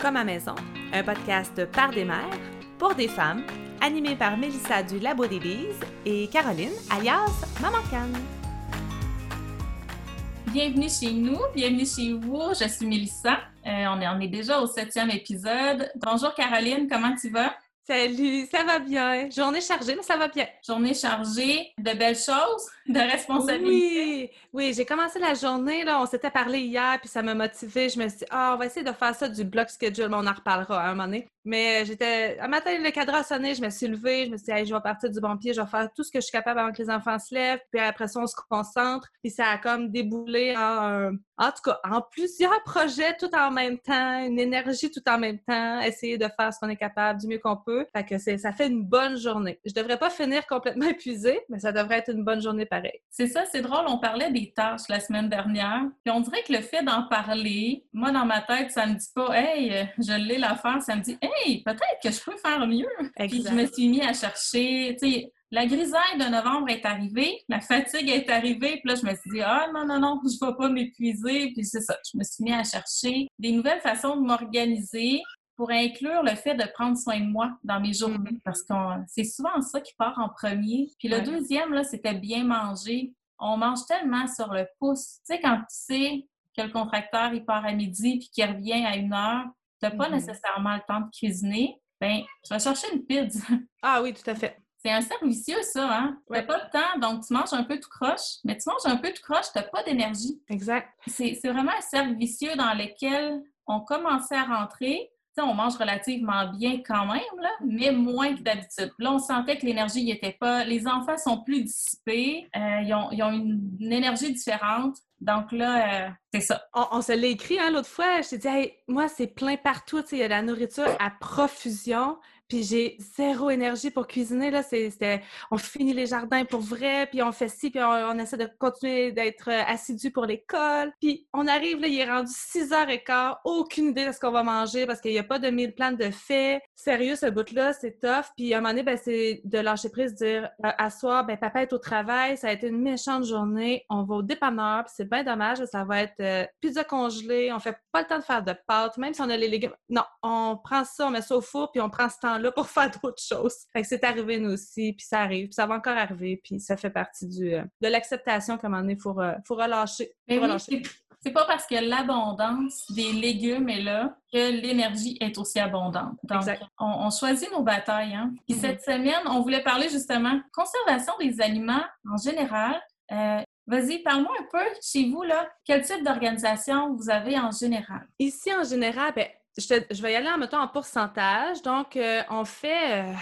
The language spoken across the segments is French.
Comme à maison, un podcast par des mères, pour des femmes, animé par Mélissa du Labo des Bises et Caroline, alias Maman Canne. Bienvenue chez nous, bienvenue chez vous. Je suis Mélissa. Euh, on, est, on est déjà au septième épisode. Bonjour Caroline, comment tu vas? Salut, ça va bien? Journée chargée, mais ça va bien. Journée chargée de belles choses, de responsabilités. Oui, oui, j'ai commencé la journée, là, on s'était parlé hier, puis ça m'a motivée. Je me suis dit, ah, on va essayer de faire ça du block schedule, mais on en reparlera à un moment donné. Mais j'étais. Un matin, le cadre a sonné, je me suis levée, je me suis dit, je vais partir du bon pied, je vais faire tout ce que je suis capable avant que les enfants se lèvent. Puis après ça, on se concentre. Puis ça a comme déboulé en, en tout cas, en plusieurs projets tout en même temps, une énergie tout en même temps, essayer de faire ce qu'on est capable du mieux qu'on peut. Fait que ça fait une bonne journée. Je devrais pas finir complètement épuisée, mais ça devrait être une bonne journée pareil. C'est ça, c'est drôle. On parlait des tâches la semaine dernière. Puis on dirait que le fait d'en parler, moi, dans ma tête, ça me dit pas, hey, je l'ai l'affaire. Ça me dit, hey, peut-être que je peux faire mieux. Puis je me suis mis à chercher, tu sais, la grisaille de novembre est arrivée, la fatigue est arrivée, puis là, je me suis dit, ah non, non, non, je ne vais pas m'épuiser. Puis c'est ça, je me suis mis à chercher des nouvelles façons de m'organiser pour inclure le fait de prendre soin de moi dans mes journées, mm-hmm. parce que c'est souvent ça qui part en premier. Puis le deuxième, là, c'était bien manger. On mange tellement sur le pouce. Tu sais, quand tu sais que le contracteur, il part à midi puis qu'il revient à une heure, tu n'as pas mm-hmm. nécessairement le temps de cuisiner, ben tu vas chercher une pizza. Ah oui, tout à fait. C'est un cercle vicieux, ça, hein? Tu n'as pas le temps, donc tu manges un peu tout croche, mais tu manges un peu tout croche, tu n'as pas d'énergie. Exact. C'est vraiment un cercle vicieux dans lequel on commençait à rentrer. on mange relativement bien quand même, là, mais moins que d'habitude. Là, on sentait que l'énergie n'y était pas. Les enfants sont plus dissipés, euh, ils, ont, ils, ont, une, énergie différente. Donc là, euh, c'est ça. On, se l'a écrit hein, l'autre fois. Je t'ai dit, moi, c'est plein partout. Il y a la nourriture à profusion. Puis j'ai zéro énergie pour cuisiner. Là. C'était, on finit les jardins pour vrai, puis on fait ci, puis on, essaie de continuer d'être euh, assidu pour l'école. Puis on arrive, là, il est rendu 6h15, aucune idée de ce qu'on va manger parce qu'il n'y a pas de mille plans de fait. Sérieux, ce bout-là, c'est tough. Puis à un moment donné, ben, c'est de lâcher prise, dire euh, à soir, ben, papa est au travail, ça a été une méchante journée, on va au dépanneur, puis c'est bien dommage, ça va être euh, pizza congelée, on fait pas le temps de faire de pâtes, même si on a les légumes. Non, on prend ça, on met ça au four, puis on prend ce temps là pour faire d'autres choses. Fait que c'est arrivé nous aussi, puis ça arrive, puis ça va encore arriver, puis ça fait partie du, euh, de l'acceptation qu'à un moment donné, il faut, faut, relâcher. c'est pas parce que l'abondance des légumes est là que l'énergie est aussi abondante. Donc, on, choisit nos batailles. Hein? Puis mm-hmm. cette semaine, on voulait parler justement conservation des aliments en général. Euh, Vas-y, parle-moi un peu chez vous, là, quel type d'organisation vous avez en général? Ici, en général, bien, je, vais y aller en mettant en pourcentage. Donc, euh, on fait euh,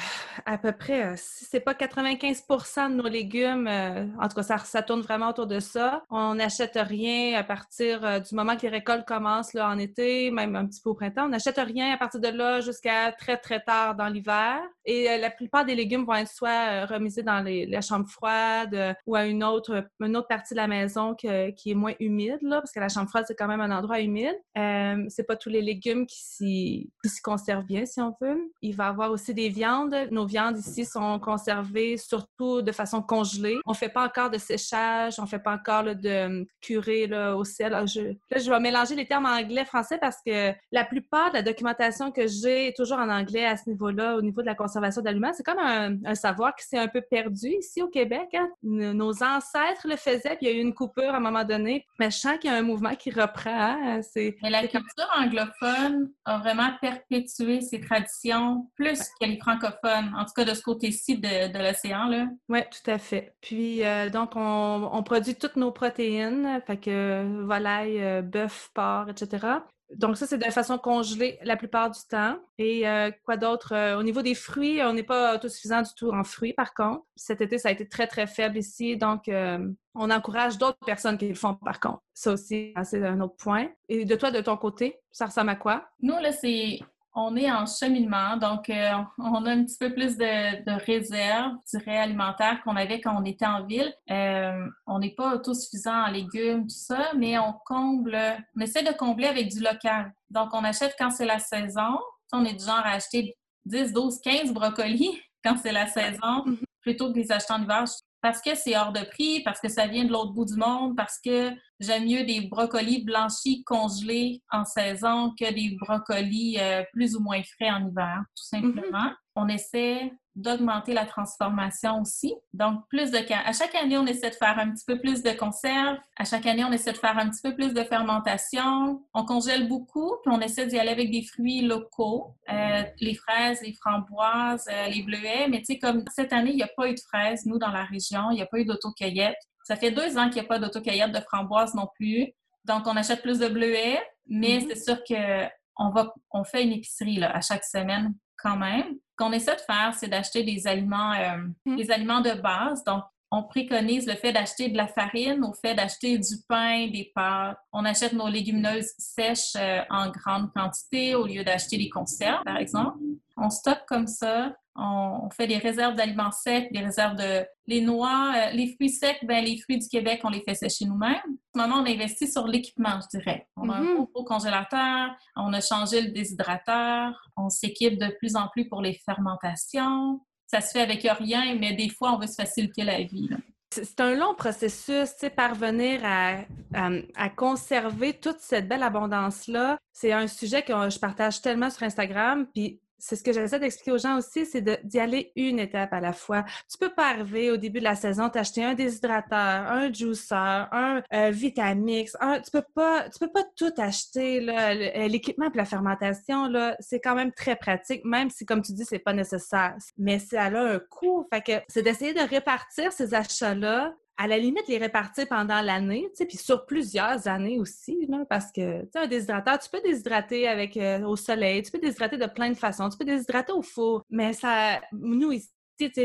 à peu près, euh, si c'est pas 95% de nos légumes, en tout cas, ça, tourne vraiment autour de ça. On n'achète rien à partir du moment que les récoltes commencent en été, même un petit peu au printemps. On n'achète rien à partir de là jusqu'à très, très tard dans l'hiver. Et la plupart des légumes vont être soit remisés dans la chambre froide ou à une autre, une autre partie de la maison qui est moins humide, là, parce que la chambre froide, c'est quand même un endroit humide. c'est pas tous les légumes qui qui s'y conserve bien, si on veut. Il va y avoir aussi des viandes. Nos viandes ici sont conservées surtout de façon congelée. On ne fait pas encore de séchage, on ne fait pas encore de curé là, au sel. Là je, là, je vais mélanger les termes anglais-français parce que la plupart de la documentation que j'ai est toujours en anglais à ce niveau-là, au niveau de la conservation d'aliments. C'est comme un, savoir qui s'est un peu perdu ici au Québec. Hein. Nos ancêtres le faisaient, puis il y a eu une coupure à un moment donné. Mais je sens qu'il y a un mouvement qui reprend. Hein. Mais la culture anglophone a vraiment perpétué ces traditions plus que les francophones, en tout cas de ce côté-ci de, l'océan. Oui, tout à fait. Puis, euh, donc, on, produit toutes nos protéines, fait que volaille, euh, bœuf, porc, etc. Donc, ça, c'est de façon congelée la plupart du temps. Et euh, quoi d'autre? au niveau des fruits, on n'est pas autosuffisant du tout en fruits, par contre. Cet été, ça a été très, très faible ici. Donc, on encourage d'autres personnes qui le font, par contre. Ça aussi, c'est un autre point. Et de toi, de ton côté, ça ressemble à quoi? Nous, là, c'est on est en cheminement, donc euh, on a un petit peu plus de, de réserve, je dirais, alimentaire qu'on avait quand on était en ville. Euh, on n'est pas autosuffisant en légumes, tout ça, mais on comble, on essaie de combler avec du local. Donc, on achète quand c'est la saison. On est du genre à acheter 10, 12, 15 brocolis quand c'est la saison, mm-hmm. plutôt que les acheter en hiver parce que c'est hors de prix, parce que ça vient de l'autre bout du monde, parce que j'aime mieux des brocolis blanchis congelés en saison que des brocolis euh, plus ou moins frais en hiver, tout mm-hmm. simplement. On essaie d'augmenter la transformation aussi. Donc, plus de à chaque année, on essaie de faire un petit peu plus de conserve. À chaque année, on essaie de faire un petit peu plus de fermentation. On congèle beaucoup, puis on essaie d'y aller avec des fruits locaux, euh, les fraises, les framboises, euh, les bleuets. Mais tu sais, comme cette année, il n'y a pas eu de fraises, nous, dans la région. Il n'y a pas eu d'autocueillette. Ça fait deux ans qu'il n'y a pas d'autocueillette de framboises non plus. Donc, on achète plus de bleuets, mais mm-hmm. c'est sûr qu'on va, on fait une épicerie là, à chaque semaine quand même. Ce qu'on essaie de faire, c'est d'acheter des aliments, euh, mm. des aliments de base. Donc, on préconise le fait d'acheter de la farine, au fait d'acheter du pain, des pâtes. On achète nos légumineuses sèches euh, en grande quantité au lieu d'acheter des conserves, par exemple. On stocke comme ça on, fait des réserves d'aliments secs, des réserves de les noix, euh, les fruits secs, ben les fruits du Québec, on les fait sécher nous-mêmes. En ce moment, on investit sur l'équipement, je dirais. On a un mm-hmm. gros, congélateur, on a changé le déshydrateur, on s'équipe de plus en plus pour les fermentations. Ça se fait avec rien, mais des fois, on veut se faciliter la vie. C'est un long processus, tu sais, parvenir à, à, conserver toute cette belle abondance-là. C'est un sujet que je partage tellement sur Instagram. Puis c'est ce que j'essaie d'expliquer aux gens aussi, c'est d'y aller une étape à la fois. Tu peux pas arriver au début de la saison, t'acheter un déshydrateur, un juicer, un euh, Vitamix, un, tu peux pas, tu peux pas tout acheter. Euh, l'équipement pour la fermentation c'est quand même très pratique, même si comme tu dis c'est pas nécessaire. Mais ça a un coût, fait que c'est d'essayer de répartir ces achats là à la limite, les répartir pendant l'année, puis sur plusieurs années aussi, parce que, tu sais, un déshydrateur, tu peux déshydrater avec, euh, au soleil, tu peux déshydrater de plein de façons, tu peux déshydrater au four, mais ça, nous, ici,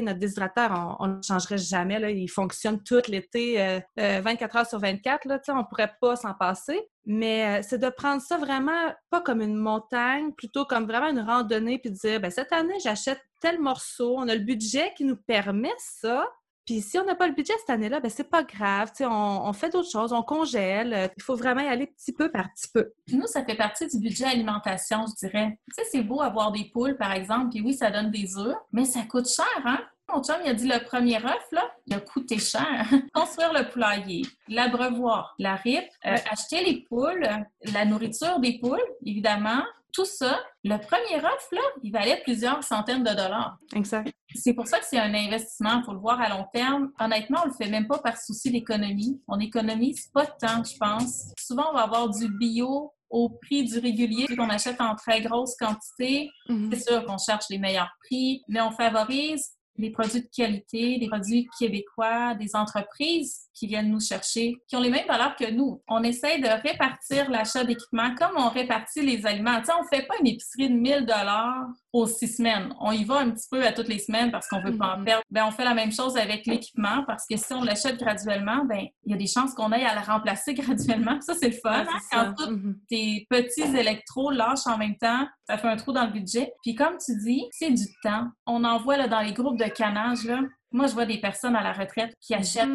notre déshydrateur, on ne changerait jamais, là, il fonctionne tout l'été, 24 euh, euh, heures sur 24, là, on pourrait pas s'en passer, mais c'est de prendre ça vraiment, pas comme une montagne, plutôt comme vraiment une randonnée, puis de dire, ben cette année, j'achète tel morceau, on a le budget qui nous permet ça, puis si on n'a pas le budget cette année-là, ben c'est pas grave. On, on fait d'autres choses, on congèle. Euh, il faut vraiment y aller petit peu par petit peu. Nous, ça fait partie du budget alimentation, je dirais. Tu sais, c'est beau avoir des poules, par exemple, puis oui, ça donne des œufs, mais ça coûte cher, hein? Mon chum, il a dit le premier œuf, là, il a coûté cher. Construire le poulailler, l'abreuvoir, la ripe, euh, acheter les poules, la nourriture des poules, évidemment, tout ça, le premier offre, là, il valait plusieurs centaines de dollars. Exact. C'est pour ça que c'est un investissement. Il faut le voir à long terme. Honnêtement, on le fait même pas par souci d'économie. On économise pas tant, je pense. Souvent, on va avoir du bio au prix du régulier qu'on achète en très grosse quantité. Mm-hmm. C'est sûr qu'on cherche les meilleurs prix, mais on favorise les produits de qualité, des produits québécois, des entreprises qui viennent nous chercher, qui ont les mêmes valeurs que nous. On essaie de répartir l'achat d'équipements comme on répartit les aliments. Tu sais, on fait pas une épicerie de 1000 dollars aux six semaines. On y va un petit peu à toutes les semaines parce qu'on veut pas en mm-hmm. perdre. Ben, on fait la même chose avec l'équipement parce que si on l'achète graduellement, ben il y a des chances qu'on aille à le remplacer graduellement. Ça, c'est le fun. Hein? Quand tous mm-hmm. tes petits électros lâchent en même temps, ça fait un trou dans le budget. Puis comme tu dis, c'est du temps. On en voit là, dans les groupes de canage, là. Moi, je vois des personnes à la retraite qui achètent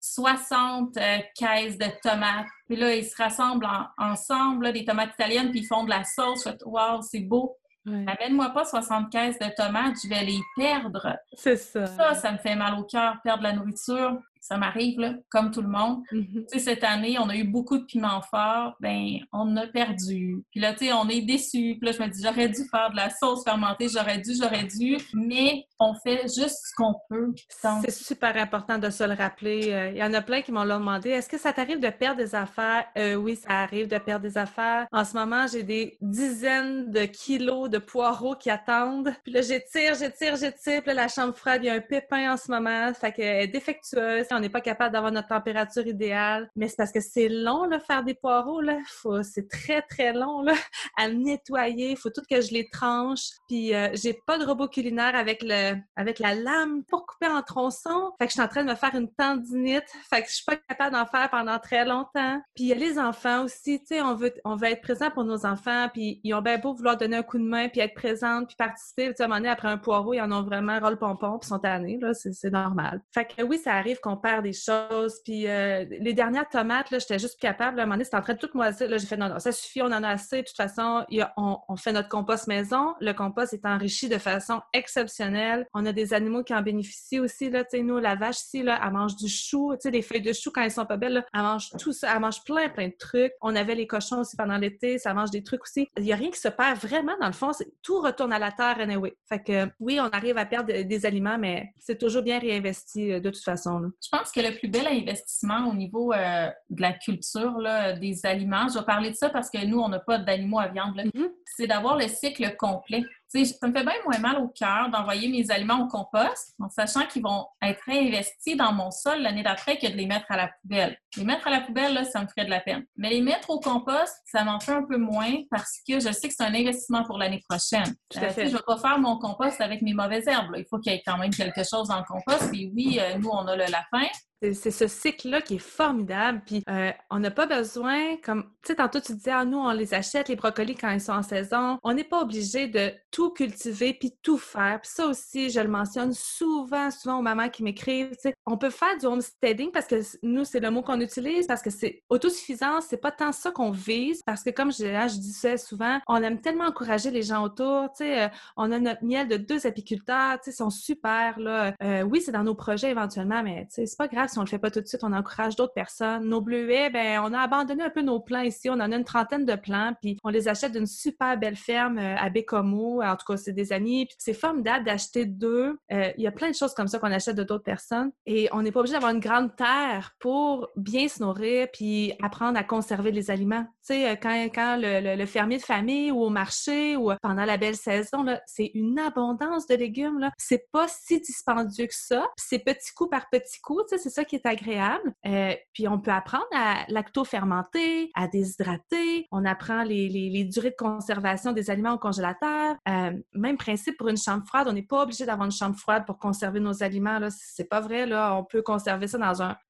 60 mm-hmm. euh, caisses de tomates. Puis là, ils se rassemblent ensemble, des tomates italiennes, puis ils font de la sauce. Waouh, c'est beau. Amène-moi pas 60 caisses de tomates, je vais les perdre. C'est ça. Ça, ça me fait mal au cœur, perdre la nourriture ça m'arrive, là, comme tout le monde. Mm-hmm. Tu sais, cette année, on a eu beaucoup de piments forts, ben on a perdu. Puis là, tu sais, on est déçus. Puis là, je me dis, j'aurais dû faire de la sauce fermentée, j'aurais dû, j'aurais dû, mais on fait juste ce qu'on peut. C'est super important de se le rappeler. Euh, il y en a plein qui m'ont demandé, est-ce que ça t'arrive de perdre des affaires? Euh, oui, ça arrive de perdre des affaires. En ce moment, j'ai des dizaines de kilos de poireaux qui attendent. Puis là, j'étire, j'étire, j'étire. Puis là, la chambre froide, il y a un pépin en ce moment. Fait qu'elle est défectueuse on n'est pas capable d'avoir notre température idéale. Mais c'est parce que c'est long, là, faire des poireaux, là. c'est très, très long, là, à nettoyer. Faut tout que je les tranche. Puis, euh, j'ai pas de robot culinaire avec le, avec la lame pour couper en tronçons. Fait que je suis en train de me faire une tendinite. Fait que je suis pas capable d'en faire pendant très longtemps. Puis, il y a les enfants aussi, tu sais, on veut, on veut être présent pour nos enfants. Puis, ils ont bien beau vouloir donner un coup de main, puis être présente, puis participer. Tu sais, à un moment donné, après un poireau, ils en ont vraiment roll pompon, puis sont tannés, là. C'est normal. Fait que oui, ça arrive qu'on perd des choses. Puis euh, les dernières tomates, là, j'étais juste capable. à un moment donné, c'était en train de tout moisir. Là, j'ai fait non, non, ça suffit, on en a assez. De toute façon, on, fait notre compost maison. Le compost est enrichi de façon exceptionnelle. On a des animaux qui en bénéficient aussi. Là, nous, la vache ici, là, elle mange du chou. Tu sais, les feuilles de chou, quand elles sont pas belles, là, elle mange tout ça. Elle mange plein, plein de trucs. On avait les cochons aussi pendant l'été. Ça mange des trucs aussi. Il n'y a rien qui se perd vraiment. Dans le fond, tout retourne à la terre anyway. Fait que oui, on arrive à perdre des aliments, mais c'est toujours bien réinvesti euh, de toute façon. Je pense que le plus bel investissement au niveau euh, de la culture là, des aliments, je vais parler de ça parce que nous, on n'a pas d'animaux à viande, mm-hmm. c'est d'avoir le cycle complet ça me fait bien moins mal au cœur d'envoyer mes aliments au compost en sachant qu'ils vont être réinvestis dans mon sol l'année d'après que de les mettre à la poubelle. Les mettre à la poubelle, là, ça me ferait de la peine. Mais les mettre au compost, ça m'en fait un peu moins parce que je sais que c'est un investissement pour l'année prochaine. Euh, je ne vais pas faire mon compost avec mes mauvaises herbes. Il faut qu'il y ait quand même quelque chose dans le compost. Puis oui, euh, nous, on a le lapin, c'est ce cycle-là qui est formidable. Puis euh, on n'a pas besoin, comme tu sais, tantôt tu disais, ah, nous, on les achète, les brocolis, quand ils sont en saison. On n'est pas obligé de tout cultiver puis tout faire. Puis ça aussi, je le mentionne souvent, souvent aux mamans qui m'écrivent. On peut faire du homesteading parce que nous, c'est le mot qu'on utilise parce que c'est autosuffisance, c'est pas tant ça qu'on vise parce que comme je, hein, je disais souvent, on aime tellement encourager les gens autour. Tu sais, euh, on a notre miel de deux apiculteurs, tu sais, ils sont super. Là. Euh, oui, c'est dans nos projets éventuellement, mais tu sais, c'est pas grave si on le fait pas tout de suite, on encourage d'autres personnes. Nos bleuets, ben, on a abandonné un peu nos plants ici. On en a une trentaine de plants, puis on les achète d'une super belle ferme euh, à Bécomo. En tout cas, c'est des amis. c'est formidable d'acheter deux. Euh, il y a plein de choses comme ça qu'on achète de d'autres personnes. Et on n'est pas obligé d'avoir une grande terre pour bien se nourrir puis apprendre à conserver les aliments. Tu sais, euh, quand, le, fermier de famille ou au marché ou pendant la belle saison, c'est une abondance de légumes. C'est pas si dispendieux que ça. C'est petit coup par petit coup. Tu sais, c'est ça qui est agréable. Euh, puis on peut apprendre à lacto-fermenter, à déshydrater. On apprend les, durées de conservation des aliments au congélateur. Euh, même principe pour une chambre froide. On n'est pas obligé d'avoir une chambre froide pour conserver nos aliments. Là, c'est pas vrai. On peut conserver ça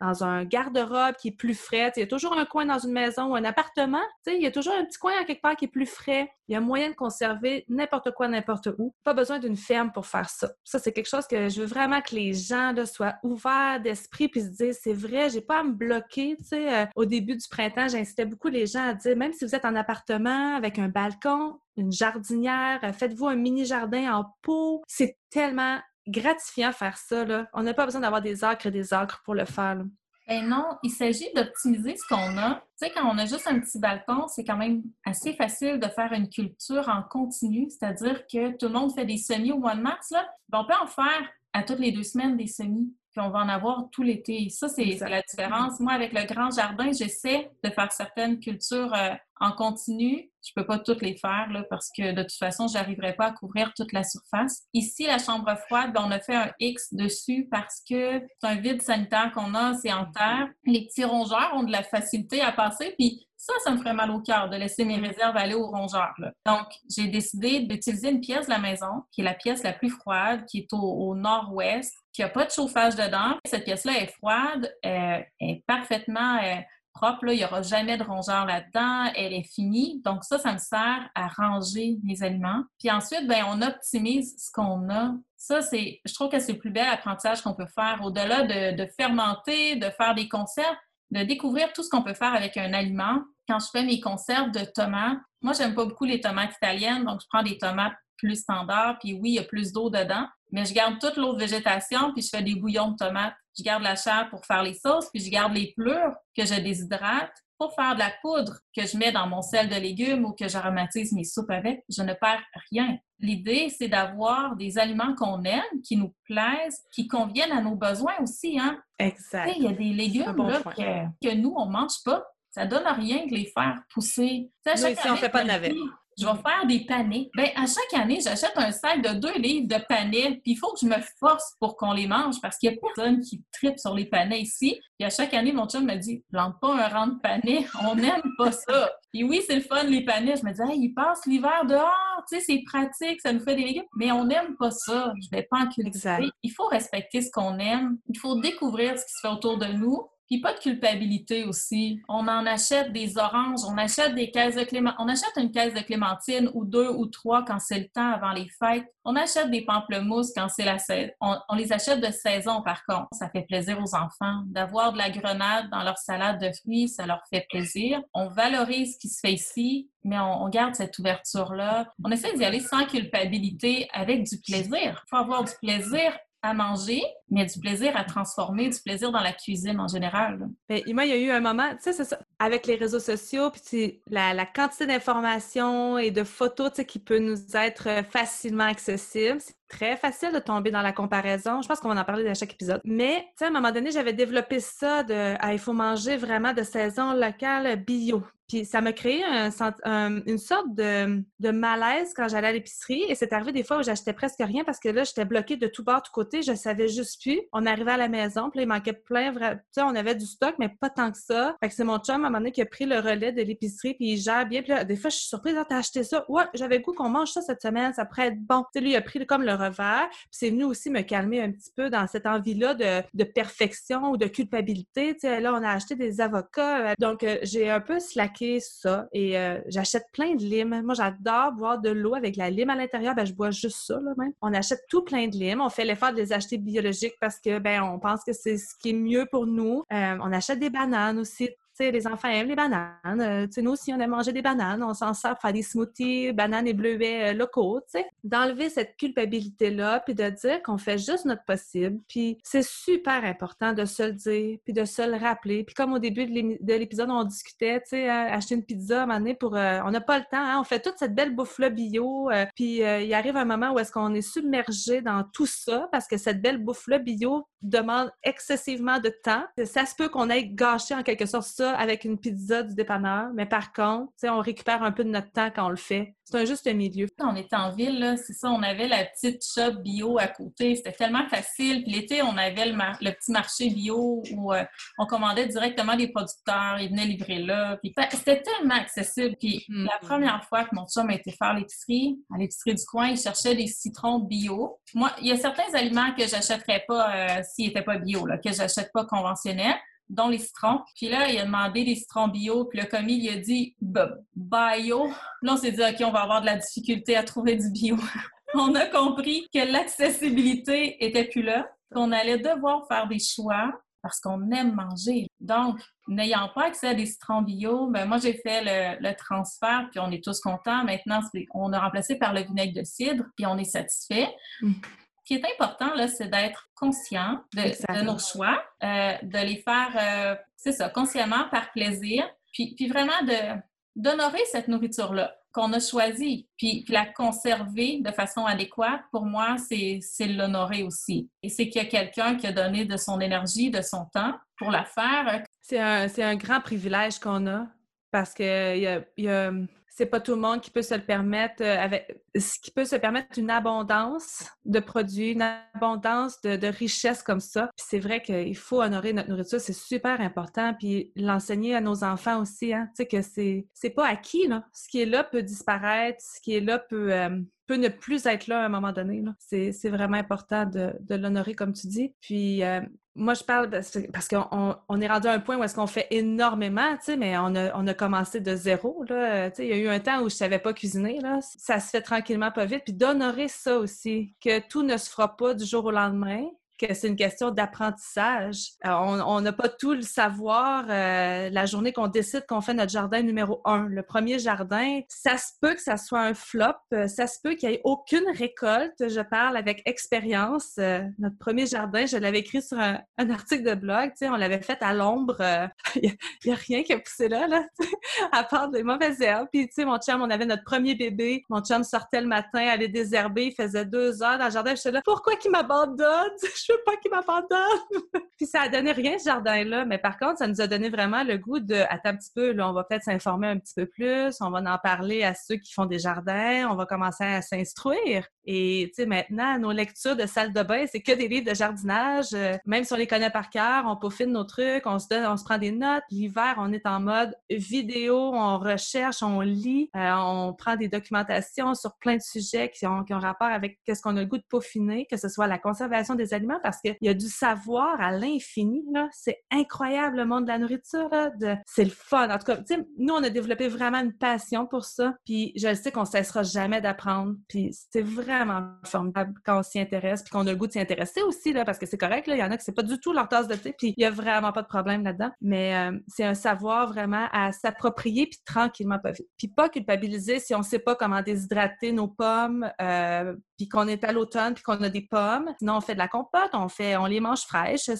dans un garde-robe qui est plus frais. Il y a toujours un coin dans une maison ou un appartement. Il y a toujours un petit coin à quelque part qui est plus frais. Il y a moyen de conserver n'importe quoi, n'importe où. Pas besoin d'une ferme pour faire ça. Ça, c'est quelque chose que je veux vraiment que les gens soient ouverts d'esprit se c'est vrai, j'ai pas à me bloquer. Tu euh, au début du printemps, j'incitais beaucoup les gens à dire même si vous êtes en appartement avec un balcon, une jardinière, euh, faites-vous un mini jardin en pot. C'est tellement gratifiant faire ça. On n'a pas besoin d'avoir des acres et des acres pour le faire. Eh non, il s'agit d'optimiser ce qu'on a. Quand on a juste un petit balcon, c'est quand même assez facile de faire une culture en continu, c'est-à-dire que tout le monde fait des semis au mois de mars. Là. Ben, on peut en faire à toutes les deux semaines des semis puis on va en avoir tout l'été. Ça, c'est la différence. Moi, avec le grand jardin, j'essaie de faire certaines cultures euh, en continu. Je peux pas toutes les faire là, parce que de toute façon, je n'arriverai pas à couvrir toute la surface. Ici, la chambre froide, ben, on a fait un X dessus parce que c'est un vide sanitaire qu'on a, c'est en terre. Les petits rongeurs ont de la facilité à passer, puis ça, ça me ferait mal au cœur de laisser mes réserves aller aux rongeurs. Donc, j'ai décidé d'utiliser une pièce de la maison, qui est la pièce la plus froide, qui est au, nord-ouest, qui n'a pas de chauffage dedans. Cette pièce-là est froide, euh, est parfaitement euh, propre. Il n'y aura jamais de rongeurs là-dedans. Elle est finie. Donc, ça, ça me sert à ranger mes aliments. Puis ensuite, ben, on optimise ce qu'on a ça, c'est, je trouve que c'est le plus bel apprentissage qu'on peut faire. Au-delà de, de, fermenter, de faire des conserves, de découvrir tout ce qu'on peut faire avec un aliment. Quand je fais mes conserves de tomates, moi, j'aime pas beaucoup les tomates italiennes, donc je prends des tomates plus standards, puis oui, il y a plus d'eau dedans, mais je garde toute l'autre végétation, puis je fais des bouillons de tomates. Je garde la chair pour faire les sauces, puis je garde les pleurs que je déshydrate pour faire de la poudre que je mets dans mon sel de légumes ou que j'aromatise mes soupes avec. Je ne perds rien. L'idée, c'est d'avoir des aliments qu'on aime, qui nous plaisent, qui conviennent à nos besoins aussi. Hein? Exact. Il y a des légumes que, nous, on ne mange pas. Ça ne donne rien de les faire pousser. Nous, ici, on ne fait pas de navette je vais faire des panais. Bien, à chaque année, j'achète un sac de deux livres de panais, puis il faut que je me force pour qu'on les mange parce qu'il n'y a personne qui tripe sur les panais ici. Puis à chaque année, mon chum me dit Plante pas un rang de panais, on n'aime pas ça. Puis oui, c'est le fun, les panais. Je me dis, hey, ils passent l'hiver dehors, tu sais, c'est pratique, ça nous fait des légumes. Mais on n'aime pas ça. Je vais pas en cultiver. Il faut respecter ce qu'on aime. Il faut découvrir ce qui se fait autour de nous Puis pas de culpabilité aussi. On en achète des oranges, on achète des caisses de clémentine, on achète une caisse de clémentine ou deux ou trois quand c'est le temps avant les fêtes. On achète des pamplemousses quand c'est la saison. On, les achète de saison par contre. Ça fait plaisir aux enfants d'avoir de la grenade dans leur salade de fruits, ça leur fait plaisir. On valorise ce qui se fait ici, mais on, on garde cette ouverture-là. On essaie d'y aller sans culpabilité, avec du plaisir. Il faut avoir du plaisir à manger, mais du plaisir à transformer, du plaisir dans la cuisine en général. Moi, il y a eu un moment, tu sais, c'est ça, avec les réseaux sociaux, puis la, la quantité d'informations et de photos, tu sais, qui peut nous être euh, facilement accessible. C'est très facile de tomber dans la comparaison. Je pense qu'on va en parler dans chaque épisode. Mais, tu sais, à un moment donné, j'avais développé ça de, ah, il faut manger vraiment de saison locale bio. Puis ça m'a créé une sorte de, malaise quand j'allais à l'épicerie. Et c'est arrivé des fois où j'achetais presque rien parce que là, j'étais bloquée de tout bord, de côté. Je savais juste plus. On arrivait à la maison, puis il manquait plein. Tu sais, on avait du stock, mais pas tant que ça. Fait que c'est mon chum, à un moment donné, qui a pris le relais de l'épicerie, puis il gère bien. Puis là, des fois, je suis surprise. Ah, t'as acheté ça? Ouais, j'avais goût qu'on mange ça cette semaine. Ça pourrait être bon. Tu sais, lui, il a pris comme le revers. Puis c'est venu aussi me calmer un petit peu dans cette envie-là de, perfection ou de culpabilité. Tu sais, là, on a acheté des avocats. Donc, euh, j'ai un peu slacké ça. Et euh, j'achète plein de limes. Moi, j'adore boire de l'eau avec la lime à l'intérieur. Ben, je bois juste ça, là, même. On achète tout plein de limes. On fait l'effort de les acheter biologiques parce que, ben, on pense que c'est ce qui est mieux pour nous. Euh, on achète des bananes aussi les enfants aiment les bananes. Euh, nous aussi, on aime manger des bananes. On s'en sert pour faire des smoothies, bananes et bleuets euh, locaux. D'enlever cette culpabilité-là, puis de dire qu'on fait juste notre possible. Puis c'est super important de se le dire, puis de se le rappeler. Puis comme au début de l'épisode, on discutait, tu sais, acheter une pizza pour... Euh, on n'a pas le temps, hein. on fait toute cette belle bouffe-là bio. puis il arrive un moment où est-ce qu'on est submergé dans tout ça parce que cette belle bouffe-là bio demande excessivement de temps. Ça se peut qu'on ait gâché en quelque sorte ça avec une pizza du dépanneur, mais par contre, on récupère un peu de notre temps quand on le fait. C'est un juste milieu. On était en ville, c'est ça, on avait la petite shop bio à côté. C'était tellement facile. Puis l'été, on avait le, petit marché bio où euh, on commandait directement des producteurs, ils venaient livrer là. Puis c'était tellement accessible. Puis mm-hmm. la première fois que mon chum a été faire l'épicerie, à l'épicerie du coin, il cherchait des citrons bio. Moi, il y a certains aliments que j'achèterais pas euh, s'ils n'étaient pas bio, là, que j'achète pas conventionnels dont les citrons. Puis là, il a demandé des citrons bio, puis le commis, il a dit bio. Là, on s'est dit, OK, on va avoir de la difficulté à trouver du bio. on a compris que l'accessibilité était plus là, qu'on allait devoir faire des choix parce qu'on aime manger. Donc, n'ayant pas accès à des citrons bio, ben moi, j'ai fait le, transfert, puis on est tous contents. Maintenant, on a remplacé par le vinaigre de cidre, puis on est satisfait. Mm qui est important, là, c'est d'être conscient de, nos choix, euh, de les faire, euh, c'est ça, consciemment, par plaisir, puis, puis vraiment de, d'honorer cette nourriture-là qu'on a choisie, puis, puis, la conserver de façon adéquate, pour moi, c'est, c'est l'honorer aussi. Et c'est qu'il y a quelqu'un qui a donné de son énergie, de son temps pour la faire. C'est un, c'est un grand privilège qu'on a parce qu'il y a, y a c'est pas tout le monde qui peut se le permettre euh, avec qui peut se permettre une abondance de produits, une abondance de, de richesses comme ça. Puis c'est vrai qu'il faut honorer notre nourriture, c'est super important. Puis l'enseigner à nos enfants aussi, hein, tu sais que c'est c'est pas acquis là. Ce qui est là peut disparaître, ce qui est là peut euh, peut ne plus être là à un moment donné. C'est vraiment important de, de l'honorer, comme tu dis. Puis, euh, moi, je parle parce qu'on on est rendu à un point où est-ce qu'on fait énormément, tu sais, mais on a, on a commencé de zéro, là. Tu sais, il y a eu un temps où je savais pas cuisiner, là. Ça se fait tranquillement pas vite. Puis d'honorer ça aussi, que tout ne se fera pas du jour au lendemain, que c'est une question d'apprentissage. Euh, on n'a pas tout le savoir euh, la journée qu'on décide qu'on fait notre jardin numéro un. Le premier jardin, ça se peut que ça soit un flop, euh, ça se peut qu'il n'y ait aucune récolte. Je parle avec expérience. notre premier jardin, je l'avais écrit sur un, article de blog, on l'avait fait à l'ombre. Il n'y a, rien qui a poussé là, là à part des mauvaises herbes. Puis, tu sais, mon chum, on avait notre premier bébé. Mon chum sortait le matin, allait désherber, il faisait deux heures dans le jardin. Je suis là, pourquoi qu'il m'abandonne? veux pas qu'il m'abandonne. puis ça a donné rien, ce jardin-là. Mais par contre, ça nous a donné vraiment le goût de, attends un petit peu, là, on va peut-être s'informer un petit peu plus, on va en parler à ceux qui font des jardins, on va commencer à s'instruire. Et tu sais, maintenant, nos lectures de salle de bain, c'est que des livres de jardinage. Euh, même si on les connaît par cœur, on peaufine nos trucs, on se donne, on se prend des notes. L'hiver, on est en mode vidéo, on recherche, on lit, euh, on prend des documentations sur plein de sujets qui ont, qui ont rapport avec qu'est-ce qu'on a le goût de peaufiner, que ce soit la conservation des aliments, parce qu'il y a du savoir à l'infini. C'est incroyable le monde de la nourriture. C'est le fun. En tout cas, nous, on a développé vraiment une passion pour ça. Puis je sais qu'on ne cessera jamais d'apprendre. Puis c'est vraiment formidable quand on s'y intéresse, puis qu'on a le goût de s'y intéresser aussi, là, parce que c'est correct. Là. Il y en a que c'est pas du tout leur tasse de thé, puis il y a vraiment pas de problème là-dedans. Mais euh, c'est un savoir vraiment à s'approprier, puis tranquillement, pas vite. Puis pas culpabiliser si on sait pas comment déshydrater nos pommes, euh, puis qu'on est à l'automne, puis qu'on a des pommes. Sinon, on fait de la compote, on les mange fraîches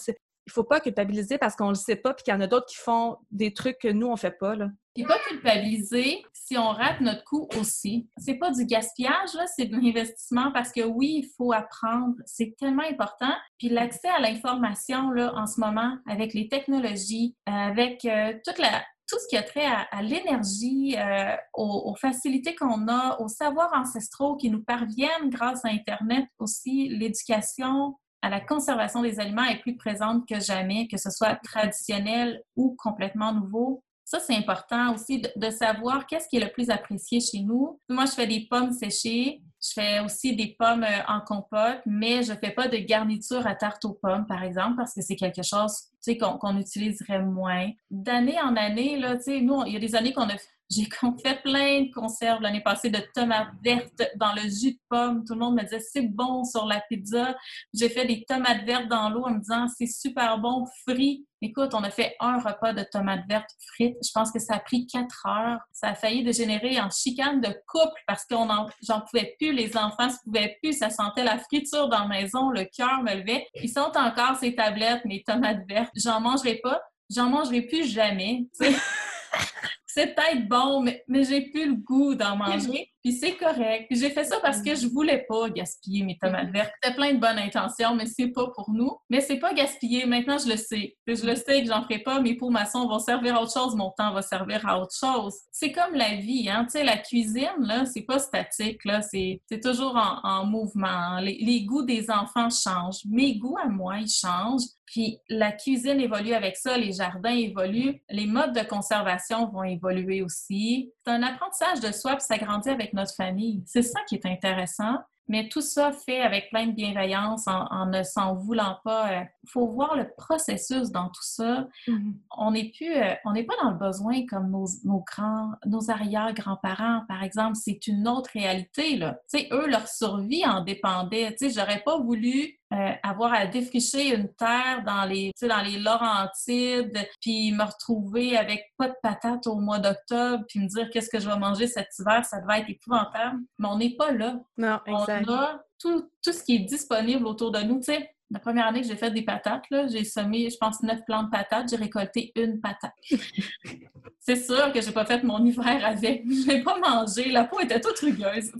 il faut pas culpabiliser parce qu'on le sait pas puis qu'il y en a d'autres qui font des trucs que nous on fait pas là. Puis pas culpabiliser si on rate notre coup aussi. C'est pas du gaspillage c'est de l'investissement parce que oui, il faut apprendre, c'est tellement important. Puis l'accès à l'information là en ce moment avec les technologies, avec euh, toute la tout ce qui a trait à, l'énergie, euh, aux, aux, facilités qu'on a, aux savoirs ancestraux qui nous parviennent grâce à Internet aussi, l'éducation, à la conservation des aliments est plus présente que jamais, que ce soit traditionnel ou complètement nouveau. Ça, c'est important aussi de, savoir qu'est-ce qui est le plus apprécié chez nous. Moi, je fais des pommes séchées. Je fais aussi des pommes euh, en compote, mais je ne fais pas de garniture à tarte aux pommes, par exemple, parce que c'est quelque chose qu'on utiliserait moins. D'année en année, là, nous, il y a des années qu'on a j'ai fait plein de conserves l'année passée de tomates vertes dans le jus de pomme. Tout le monde me disait c'est bon sur la pizza. J'ai fait des tomates vertes dans l'eau en me disant c'est super bon, frit. Écoute, on a fait un repas de tomates vertes frites. Je pense que ça a pris quatre heures. Ça a failli dégénérer en chicane de couple parce qu'on j'en pouvais plus. Les enfants ne pouvaient plus. Ça sentait la friture dans la maison. Le cœur me levait. Ils sont encore ces tablettes, mes tomates vertes. J'en mangerai pas. J'en mangerai plus jamais. c'est peut-être bon, mais, mais j'ai plus le goût d'en manger. Puis c'est correct. Puis j'ai fait ça parce que je voulais pas gaspiller mes tomates mm-hmm. vertes. C'était plein de bonnes intentions, mais c'est pas pour nous. Mais c'est pas gaspiller. Maintenant, je le sais. Je le sais que j'en ferai pas. Mes pots maçons vont servir à autre chose. Mon temps va servir à autre chose. C'est comme la vie, hein. Tu sais, la cuisine, là, c'est pas statique, là. C'est toujours en, mouvement. Les, les goûts des enfants changent. Mes goûts à moi, ils changent. Puis la cuisine évolue avec ça, les jardins évoluent, les modes de conservation vont évoluer aussi. C'est un apprentissage de soi, puis ça grandit avec notre famille. C'est ça qui est intéressant. Mais tout ça fait avec plein de bienveillance, en, ne s'en voulant pas. Il faut voir le processus dans tout ça. Mm-hmm. On n'est plus, euh, on n'est pas dans le besoin comme nos, nos grands, nos arrière-grands-parents, par exemple. C'est une autre réalité, là. Tu sais, eux, leur survie en dépendait. Tu sais, j'aurais pas voulu euh, avoir à défricher une terre dans les, dans les Laurentides, puis me retrouver avec pas de patates au mois d'octobre, puis me dire qu'est-ce que je vais manger cet hiver, ça devait être épouvantable. Mais on n'est pas là. Non, exact. On a tout, tout, ce qui est disponible autour de nous. Tu sais, la première année que j'ai fait des patates, j'ai semé, je pense, neuf plants de patates, j'ai récolté une patate. c'est sûr que j'ai pas fait mon hiver avec. Je l'ai pas mangé. La peau était toute rugueuse.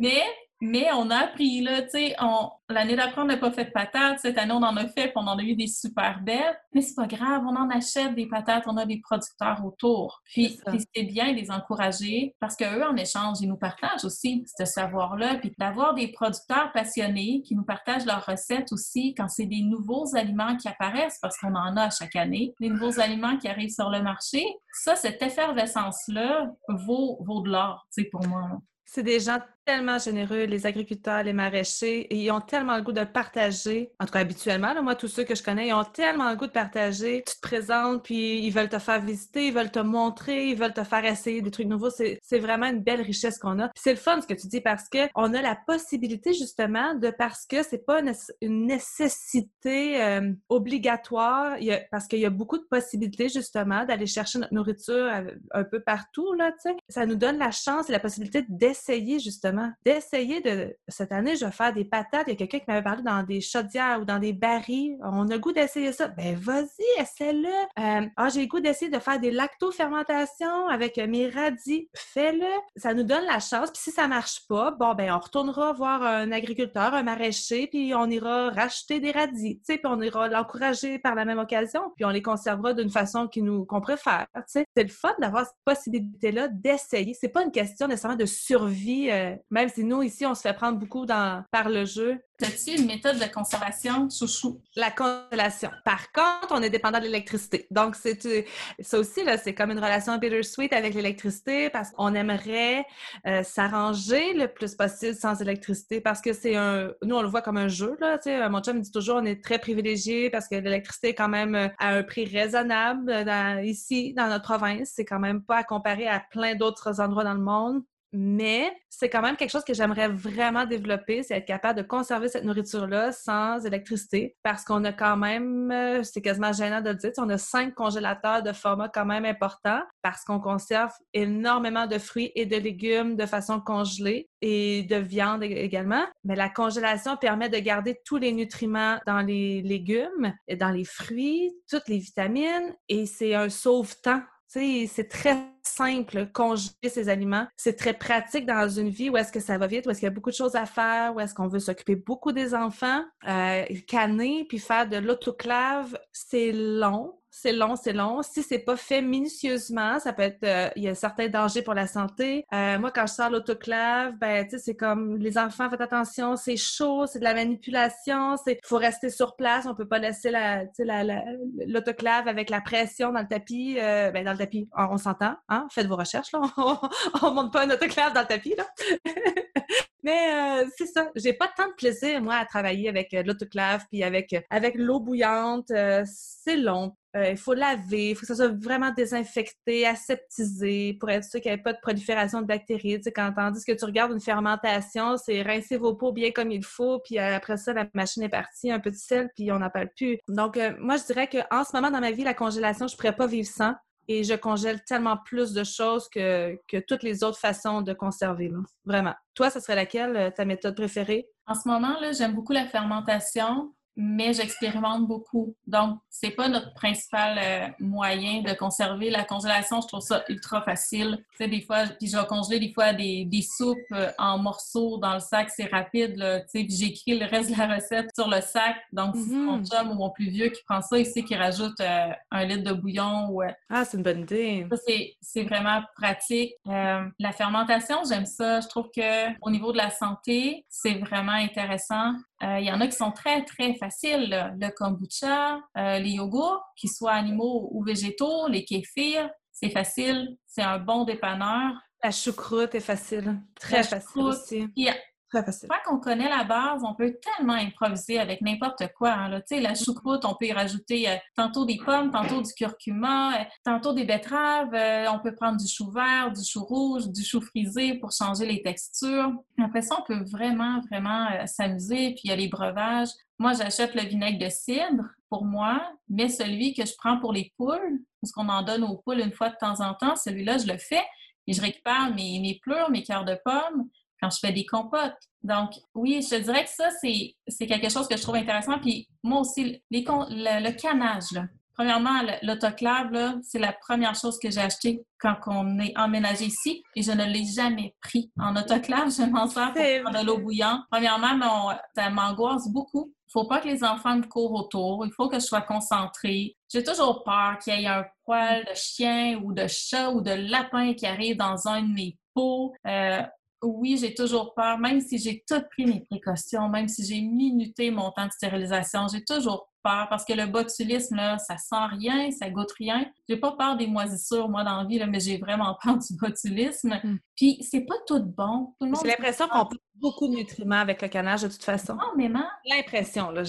Mais mais on a appris, là, tu sais, l'année d'après, on n'a pas fait de patates. Cette année, on en a fait, puis on en a eu des super belles. Mais c'est pas grave, on en achète des patates, on a des producteurs autour. Puis c'est bien de les encourager parce qu'eux, en échange, ils nous partagent aussi ce savoir-là. Puis d'avoir des producteurs passionnés qui nous partagent leurs recettes aussi quand c'est des nouveaux aliments qui apparaissent, parce qu'on en a chaque année, des nouveaux aliments qui arrivent sur le marché. Ça, cette effervescence-là vaut, vaut de l'or, tu sais, pour moi. C'est des gens tellement généreux, les agriculteurs, les maraîchers, et ils ont tellement le goût de partager. En tout cas, habituellement, moi, tous ceux que je connais, ils ont tellement le goût de partager. Tu te présentes, puis ils veulent te faire visiter, ils veulent te montrer, ils veulent te faire essayer des trucs nouveaux. C'est vraiment une belle richesse qu'on a. C'est le fun ce que tu dis parce que on a la possibilité justement de parce que c'est pas une nécessité euh, obligatoire, parce qu'il y a beaucoup de possibilités justement d'aller chercher notre nourriture un peu partout là. Ça nous donne la chance et la possibilité d'essayer justement d'essayer de. Cette année, je vais faire des patates. Il y a quelqu'un qui m'avait parlé dans des chaudières ou dans des barils. On a le goût d'essayer ça. Ben, vas-y, essaie-le. Euh, ah, j'ai le goût d'essayer de faire des lactofermentations avec mes radis. Fais-le. Ça nous donne la chance. Puis si ça marche pas, bon, ben, on retournera voir un agriculteur, un maraîcher, puis on ira racheter des radis. Tu sais, puis on ira l'encourager par la même occasion, puis on les conservera d'une façon qui nous, qu'on préfère. Tu sais, c'est le fun d'avoir cette possibilité-là d'essayer. C'est pas une question nécessairement de survie. Euh, même si nous, ici, on se fait prendre beaucoup dans, par le jeu, As-tu une méthode de conservation chouchou? La congélation. Par contre, on est dépendant de l'électricité. Donc, c'est euh, ça aussi, là, c'est comme une relation bittersweet avec l'électricité parce qu'on aimerait euh, s'arranger le plus possible sans électricité parce que c'est un... Nous, on le voit comme un jeu, là, sais. Mon chum me dit toujours, on est très privilégié parce que l'électricité est quand même euh, à un prix raisonnable ici, dans notre province. C'est quand même pas à comparer à plein d'autres endroits dans le monde. Mais c'est quand même quelque chose que j'aimerais vraiment développer, c'est être capable de conserver cette nourriture-là sans électricité, parce qu'on a quand même, euh, c'est quasiment gênant de le dire, on a cinq congélateurs de format quand même important, parce qu'on conserve énormément de fruits et de légumes de façon congelée et de viande également. Mais la congélation permet de garder tous les nutriments dans les légumes, et dans les fruits, toutes les vitamines, et c'est un sauve-temps c'est très simple, congeler ces aliments. C'est très pratique dans une vie où est-ce que ça va vite, où est-ce qu'il y a beaucoup de choses à faire, où est-ce qu'on veut s'occuper beaucoup des enfants. Euh, canner puis faire de l'autoclave, c'est long c'est long, c'est long. Si c'est pas fait minutieusement, ça peut être, euh, il y a certains dangers pour la santé. Euh, moi, quand je sors l'autoclave, ben, tu sais, c'est comme les enfants, faites attention, c'est chaud, c'est de la manipulation, c'est, faut rester sur place, on peut pas laisser la, l'autoclave avec la pression dans le tapis, ben, dans le tapis, on, s'entend, hein? Faites vos recherches, là. On, monte pas un autoclave dans le tapis, là. Mais c'est ça, j'ai pas tant de plaisir, moi, à travailler avec l'autoclave, puis avec, avec l'eau bouillante. c'est long. Euh, il faut laver, il faut que ça soit vraiment désinfecté, aseptisé pour être sûr qu'il n'y ait pas de prolifération de bactéries. Tu sais, quand tandis que tu regardes une fermentation, c'est rincer vos pots bien comme il faut, puis euh, après ça, la machine est partie, un peu de sel, puis on n'en parle plus. Donc, euh, moi, je dirais qu'en ce moment dans ma vie, la congélation, je ne pourrais pas vivre sans. Et je congèle tellement plus de choses que, que toutes les autres façons de conserver. Vraiment. Toi, ce serait laquelle, ta méthode préférée? En ce moment, j'aime beaucoup la fermentation mais j'expérimente beaucoup. Donc, c'est pas notre principal euh, moyen de conserver la congélation. Je trouve ça ultra facile. Tu sais, des fois, puis je vais congeler des fois des, des soupes euh, en morceaux dans le sac, c'est rapide. Là, tu sais, puis j'écris le reste de la recette sur le sac. Donc, si mon mm-hmm. chum ou mon plus vieux qui prend ça, il sait qu'il rajoute euh, un litre de bouillon. Ou, ah, c'est une bonne idée. Ça, c'est vraiment pratique. la fermentation, j'aime ça. Je trouve que au niveau de la santé, c'est vraiment intéressant. Euh, il y en a qui sont très, très faciles. Le kombucha, euh, les yogourts, qu'ils soient animaux ou végétaux, les kéfirs, c'est facile. C'est un bon dépanneur. La choucroute est facile. Très facile aussi. Très qu'on connaît la base, on peut tellement improviser avec n'importe quoi. Hein, la choucroute, on peut y rajouter euh, tantôt des pommes, tantôt du curcuma, euh, tantôt des betteraves. Euh, on peut prendre du chou vert, du chou rouge, du chou frisé pour changer les textures. Après ça, on peut vraiment, vraiment s'amuser. Puis il y a les breuvages. Moi, j'achète le vinaigre de cidre pour moi, mais celui que je prends pour les poules, parce qu'on en donne aux poules une fois de temps en temps, celui-là, je le fais et je récupère mes, mes pleurs, mes cœurs de pommes quand je fais des compotes. Donc, oui, je dirais que ça, c'est quelque chose que je trouve intéressant. Puis moi aussi, les, le, canage, là. Premièrement, l'autoclave, c'est la première chose que j'ai acheté quand on est emménagé ici et je ne l'ai jamais pris en autoclave. Je m'en sers pour prendre de l'eau bouillante. Premièrement, ça m'angoisse beaucoup. Il ne faut pas que les enfants me courent autour. Il faut que je sois concentrée. J'ai toujours peur qu'il y ait un poil de chien ou de chat ou de lapin qui arrive dans un de mes pots. Euh, oui, j'ai toujours peur, même si j'ai tout pris mes précautions, même si j'ai minuté mon temps de stérilisation, j'ai toujours peur parce que le botulisme, là, ça sent rien, ça goûte rien. J'ai pas peur des moisissures, moi, dans la vie, mais j'ai vraiment peur du botulisme. Hmm. Puis, c'est pas tout bon. Tout J'ai l'impression qu'on peut beaucoup de nutriments avec le canage, de toute façon. Non, mais L'impression, là.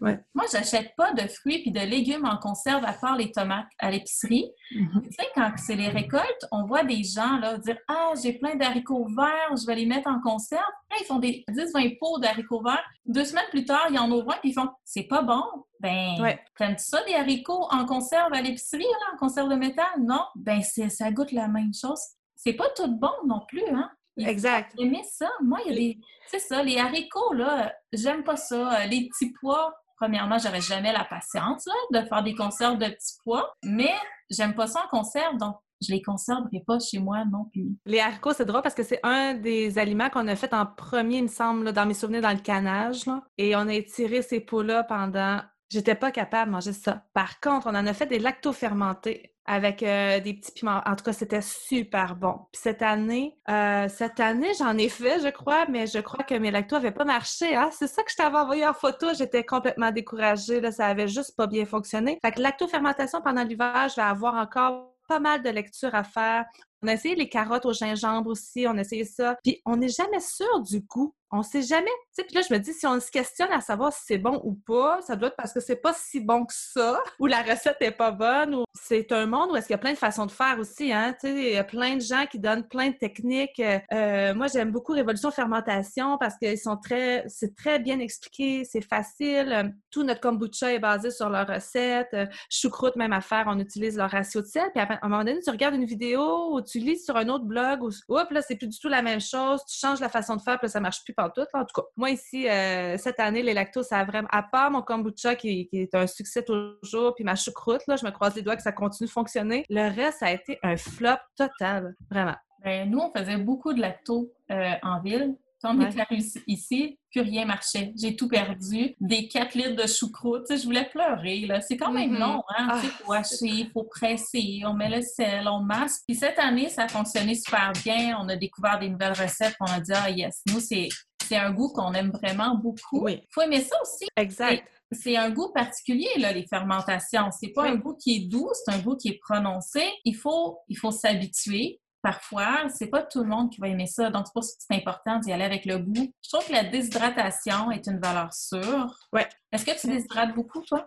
Moi, j'achète pas de fruits puis de légumes en conserve à part les tomates à l'épicerie. Mm-hmm. Tu sais, quand c'est les récoltes, on voit des gens, là, dire « Ah, j'ai plein d'haricots verts, je vais les mettre en conserve. » Là, ils font des 10-20 pots d'haricots verts. Deux semaines plus tard, ils en ouvrent un puis ils font « C'est pas bon. » Ben, ouais. t'aimes-tu ça, des haricots en conserve à l'épicerie, en conserve de métal? Non? Ben, ça goûte la même chose. C'est pas tout bon non plus, hein? exact. J'aimais ça. Moi, il y a des... C'est ça, les haricots, là, j'aime pas ça. Les petits pois, premièrement, j'aurais jamais la patience, de faire des conserves de petits pois. Mais j'aime pas ça en conserve, donc je les conserverai pas chez moi non plus. Les haricots, c'est drôle parce que c'est un des aliments qu'on a fait en premier, il me semble, dans mes souvenirs, dans le canage. Et on a étiré ces pots-là pendant J'étais pas capable de manger ça. Par contre, on en a fait des lactofermentés avec euh, des petits piments. En tout cas, c'était super bon. Puis cette année, euh, cette année, j'en ai fait, je crois, mais je crois que mes lactos n'avaient pas marché. Hein? C'est ça que je t'avais envoyé en photo. J'étais complètement découragée. Là, ça avait juste pas bien fonctionné. Fait que lactofermentation pendant l'hiver, je vais avoir encore pas mal de lectures à faire. On a essayé les carottes au gingembre aussi, on a essayé ça. Puis on n'est jamais sûr du goût. On sait jamais. Tu sais, puis là, je me dis, si on se questionne à savoir si c'est bon ou pas, ça doit être parce que c'est pas si bon que ça, ou la recette est pas bonne, ou c'est un monde où est-ce qu'il y a plein de façons de faire aussi, hein. Il y a plein de gens qui donnent plein de techniques. Euh, moi, j'aime beaucoup Révolution Fermentation parce qu'ils sont très, c'est très bien expliqué, c'est facile. Tout notre kombucha est basé sur leur recette. Choucroute, même affaire, on utilise leur ratio de sel. Puis à un moment donné, tu regardes une vidéo tu lis sur un autre blog, ou, hop, là, c'est plus du tout la même chose. Tu changes la façon de faire, puis là, ça marche plus tout. En tout cas, moi ici, euh, cette année, les lactos, ça a vraiment, à part mon kombucha qui, est un succès toujours, puis ma choucroute, là, je me croise les doigts que ça continue de fonctionner. Le reste, ça a été un flop total, vraiment. Ben, nous, on faisait beaucoup de lactos euh, en ville. Quand on est ici, plus rien marchait. J'ai tout perdu. Des 4 litres de choucroute. je voulais pleurer. Là. C'est quand même mm-hmm. long. Hein? Il faut ah, hacher, il faut presser, on met le sel, on masque. Puis cette année, ça a fonctionné super bien. On a découvert des nouvelles recettes. On a dit, ah yes, nous, c'est c'est un goût qu'on aime vraiment beaucoup. Il faut aimer ça aussi. Exact. C'est un goût particulier, là, les fermentations. C'est pas un goût qui est doux, c'est un goût qui est prononcé. Il faut, il faut s'habituer. Parfois, c'est pas tout le monde qui va aimer ça. Donc, c'est pour ça que c'est important d'y aller avec le goût. Je trouve que la déshydratation est une valeur sûre. Ouais. Est-ce que tu déshydrates beaucoup, toi?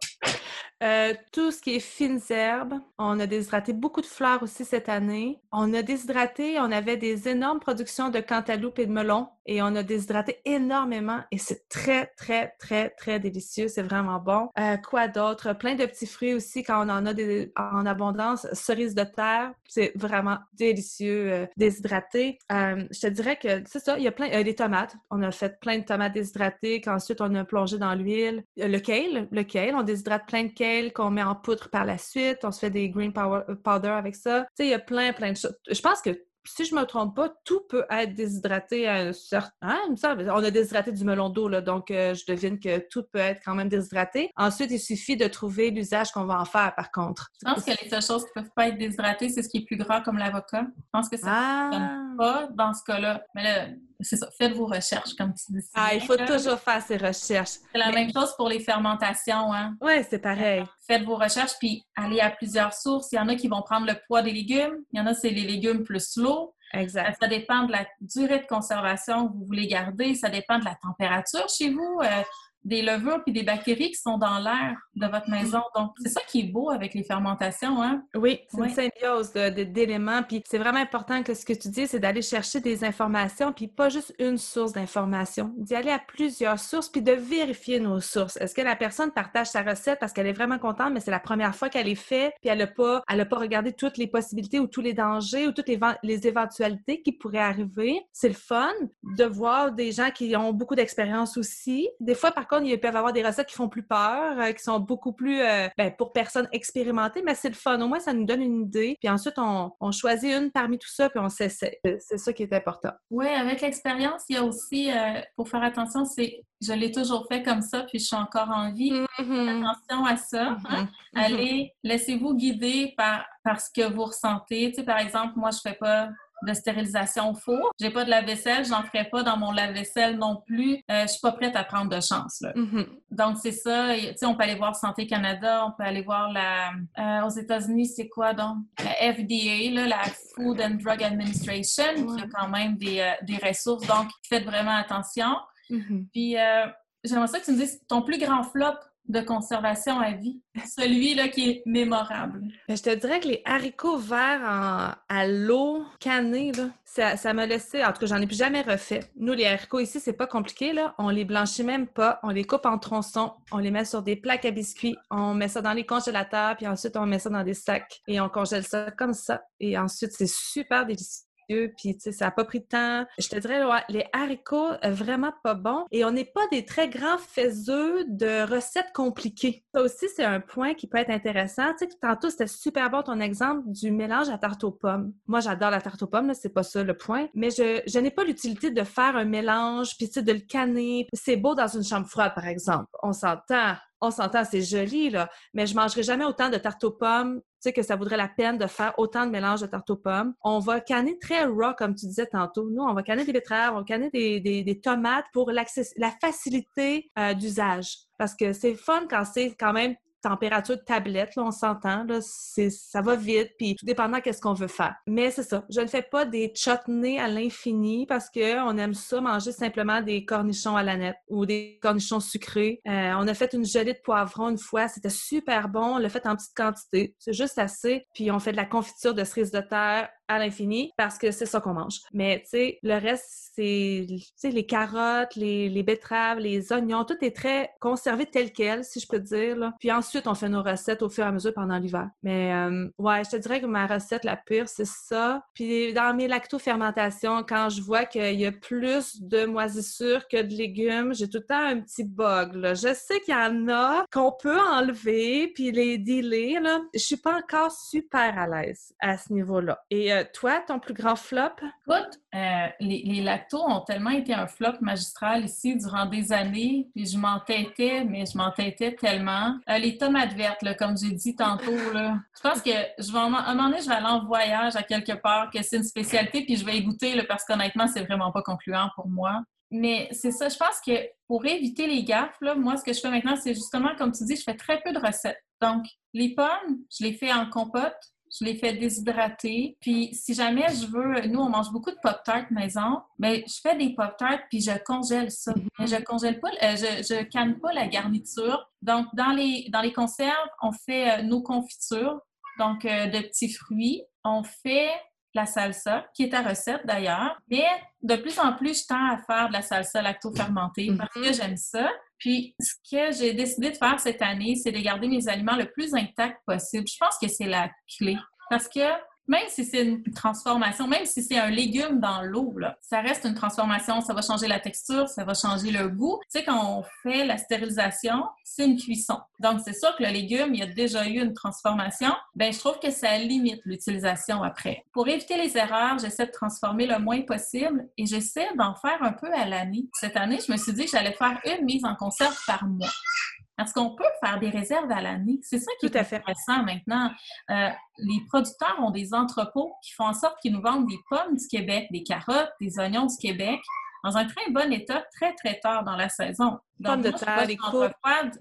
Euh, tout ce qui est fines herbes. On a déshydraté beaucoup de fleurs aussi cette année. On a déshydraté, on avait des énormes productions de cantaloupe et de melon et on a déshydraté énormément et c'est très, très, très, très délicieux. C'est vraiment bon. Euh, quoi d'autre? Plein de petits fruits aussi quand on en a en abondance. Cerises de terre, c'est vraiment délicieux euh, déshydraté. je te dirais que c'est ça, il y a plein, des tomates. On a fait plein de tomates déshydratées qu'ensuite on a plongé dans l'huile. Le kale, le kale, on déshydrate plein de kale qu'on met en poudre par la suite. On se fait des green power, euh, powder avec ça. Tu sais, il y a plein, plein de choses. Je pense que si je me trompe pas, tout peut être déshydraté à un certain... Hein, on a déshydraté du melon d'eau, là, donc euh, je devine que tout peut être quand même déshydraté. Ensuite, il suffit de trouver l'usage qu'on va en faire, par contre. Je pense que les seules choses qui peuvent pas être déshydratées, c'est ce qui est plus gras, comme l'avocat. Je pense que ça ne ah! fonctionne pas dans ce cas-là. Mais là, c'est ça, faites vos recherches, comme tu dis. Ah, il faut toujours faire ses recherches. C'est la même chose pour les fermentations, hein? Oui, c'est pareil. Faites vos recherches, puis allez à plusieurs sources. Il y en a qui vont prendre le poids des légumes. Il y en a, c'est les légumes plus l'eau. Exact. Ça dépend de la durée de conservation que vous voulez garder. Ça dépend de la température chez vous. Euh, des levures puis des bactéries qui sont dans l'air de votre maison. Donc, c'est ça qui est beau avec les fermentations, hein? Oui, c'est une symbiose d'éléments. Puis c'est vraiment important que ce que tu dis, c'est d'aller chercher des informations, puis pas juste une source d'information. D'y aller à plusieurs sources, puis de vérifier nos sources. Est-ce que la personne partage sa recette parce qu'elle est vraiment contente, mais c'est la première fois qu'elle est faite, puis elle n'a pas, elle a pas regardé toutes les possibilités ou tous les dangers ou toutes les, les éventualités qui pourraient arriver? C'est le fun de voir des gens qui ont beaucoup d'expérience aussi. Des fois, par contre, ils peuvent avoir des recettes qui font plus peur, euh, qui sont beaucoup plus euh, ben, pour personnes expérimentées, mais c'est le fun. Au moins, ça nous donne une idée. Puis ensuite, on, choisit une parmi tout ça, puis on s'essaie. C'est ça qui est important. Oui, avec l'expérience, il y a aussi, euh, pour faire attention, c'est je l'ai toujours fait comme ça, puis je suis encore en vie. Mm-hmm. Attention à ça. Hein. Mm-hmm. Mm-hmm. Allez, laissez-vous guider par, par ce que vous ressentez. Tu sais, par exemple, moi, je fais pas de stérilisation au four. J'ai pas de lave-vaisselle, j'en ferai pas dans mon lave-vaisselle non plus. Euh, je suis pas prête à prendre de chance. Mm-hmm. Donc c'est ça. Tu sais, on peut aller voir Santé Canada, on peut aller voir la euh, aux États-Unis, c'est quoi donc? La FDA, là, la Food and Drug Administration, qui a quand même des, euh, des ressources. Donc faites vraiment attention. Mm-hmm. Puis j'aimerais ça que tu me dises ton plus grand flop de conservation à vie, celui-là qui est mémorable? Je te dirais que les haricots verts à l'eau cannée, ça, ça m'a laissé, en tout cas, j'en ai plus jamais refait. Nous, les haricots ici, c'est pas compliqué, là. On les blanchit même pas, on les coupe en tronçons, on les met sur des plaques à biscuits, on met ça dans les congélateurs, puis ensuite on met ça dans des sacs et on congèle ça comme ça. Et ensuite, c'est super délicieux puis ça n'a pas pris de temps. Je te dirais, les haricots, euh, vraiment pas bons. Et on n'est pas des très grands faiseux de recettes compliquées. Ça aussi, c'est un point qui peut être intéressant. Tu sais, tantôt, c'était super bon ton exemple du mélange à tarte aux pommes. Moi, j'adore la tarte aux pommes, c'est pas ça le point. Mais je, n'ai pas l'utilité de faire un mélange, puis de le canner. C'est beau dans une chambre froide, par exemple. On s'entend on s'entend, c'est joli, là, mais je mangerai jamais autant de tarte aux pommes tu sais, que ça vaudrait la peine de faire autant de mélange de tarte aux pommes. On va canner très raw, comme tu disais tantôt. Nous, on va canner des betteraves, on va canner des, tomates pour la facilité euh, d'usage. Parce que c'est fun quand c'est quand même température de tablette, là, on s'entend, là, ça va vite, puis tout dépendant qu'est-ce qu'on veut faire. Mais c'est ça, je ne fais pas des chutneys à l'infini parce qu'on aime ça manger simplement des cornichons à la nette ou des cornichons sucrés. Euh, on a fait une gelée de poivron une fois, c'était super bon, on l'a fait en petite quantité, c'est juste assez, puis on fait de la confiture de cerises de terre à l'infini parce que c'est ça qu'on mange. Mais tu sais, le reste, c'est les carottes, les, les, betteraves, les oignons, tout est très conservé tel quel, si je peux dire. Puis ensuite, on fait nos recettes au fur et à mesure pendant l'hiver. Mais euh, ouais, je te dirais que ma recette la pire, c'est ça. Puis dans mes lactofermentations, quand je vois qu'il y a plus de moisissures que de légumes, j'ai tout le temps un petit bug. Je sais qu'il y en a qu'on peut enlever puis les dealer. Là. Je suis pas encore super à l'aise à ce niveau-là. Et euh, toi, ton plus grand flop? Écoute, euh, les, les, lactos ont tellement été un flop magistral ici durant des années, puis je m'entêtais, mais je m'entêtais tellement. Euh, les tomates vertes, là, comme j'ai dit tantôt, là, je pense que je vais, un moment donné, je vais aller en voyage à quelque part, que c'est une spécialité, puis je vais y goûter, là, parce qu'honnêtement, c'est vraiment pas concluant pour moi. Mais c'est ça, je pense que pour éviter les gaffes, là, moi, ce que je fais maintenant, c'est justement, comme tu dis, je fais très peu de recettes. Donc, les pommes, je les fais en compote, je les fais déshydrater. Puis si jamais je veux, nous on mange beaucoup de pop-tart maison, mais je fais des pop-tarts puis je congèle ça. Mm-hmm. Mais je congèle pas, euh, je, je canne pas la garniture. Donc dans les dans les conserves, on fait euh, nos confitures, donc euh, de petits fruits. On fait la salsa, qui est à recette d'ailleurs. Mais de plus en plus, je tends à faire de la salsa lacto-fermentée mm-hmm. parce que j'aime ça. Puis, ce que j'ai décidé de faire cette année, c'est de garder mes aliments le plus intacts possible. Je pense que c'est la clé. Parce que même si c'est une transformation, même si c'est un légume dans l'eau, ça reste une transformation. Ça va changer la texture, ça va changer le goût. Tu sais, quand on fait la stérilisation, c'est une cuisson. Donc, c'est sûr que le légume, il y a déjà eu une transformation. Ben, je trouve que ça limite l'utilisation après. Pour éviter les erreurs, j'essaie de transformer le moins possible et j'essaie d'en faire un peu à l'année. Cette année, je me suis dit que j'allais faire une mise en conserve par mois. Parce qu'on peut faire des réserves à l'année. C'est ça qui est intéressant maintenant. Euh, les producteurs ont des entrepôts qui font en sorte qu'ils nous vendent des pommes du Québec, des carottes, des oignons du Québec dans un très bon état très, très tard dans la saison. Pommes de terre, les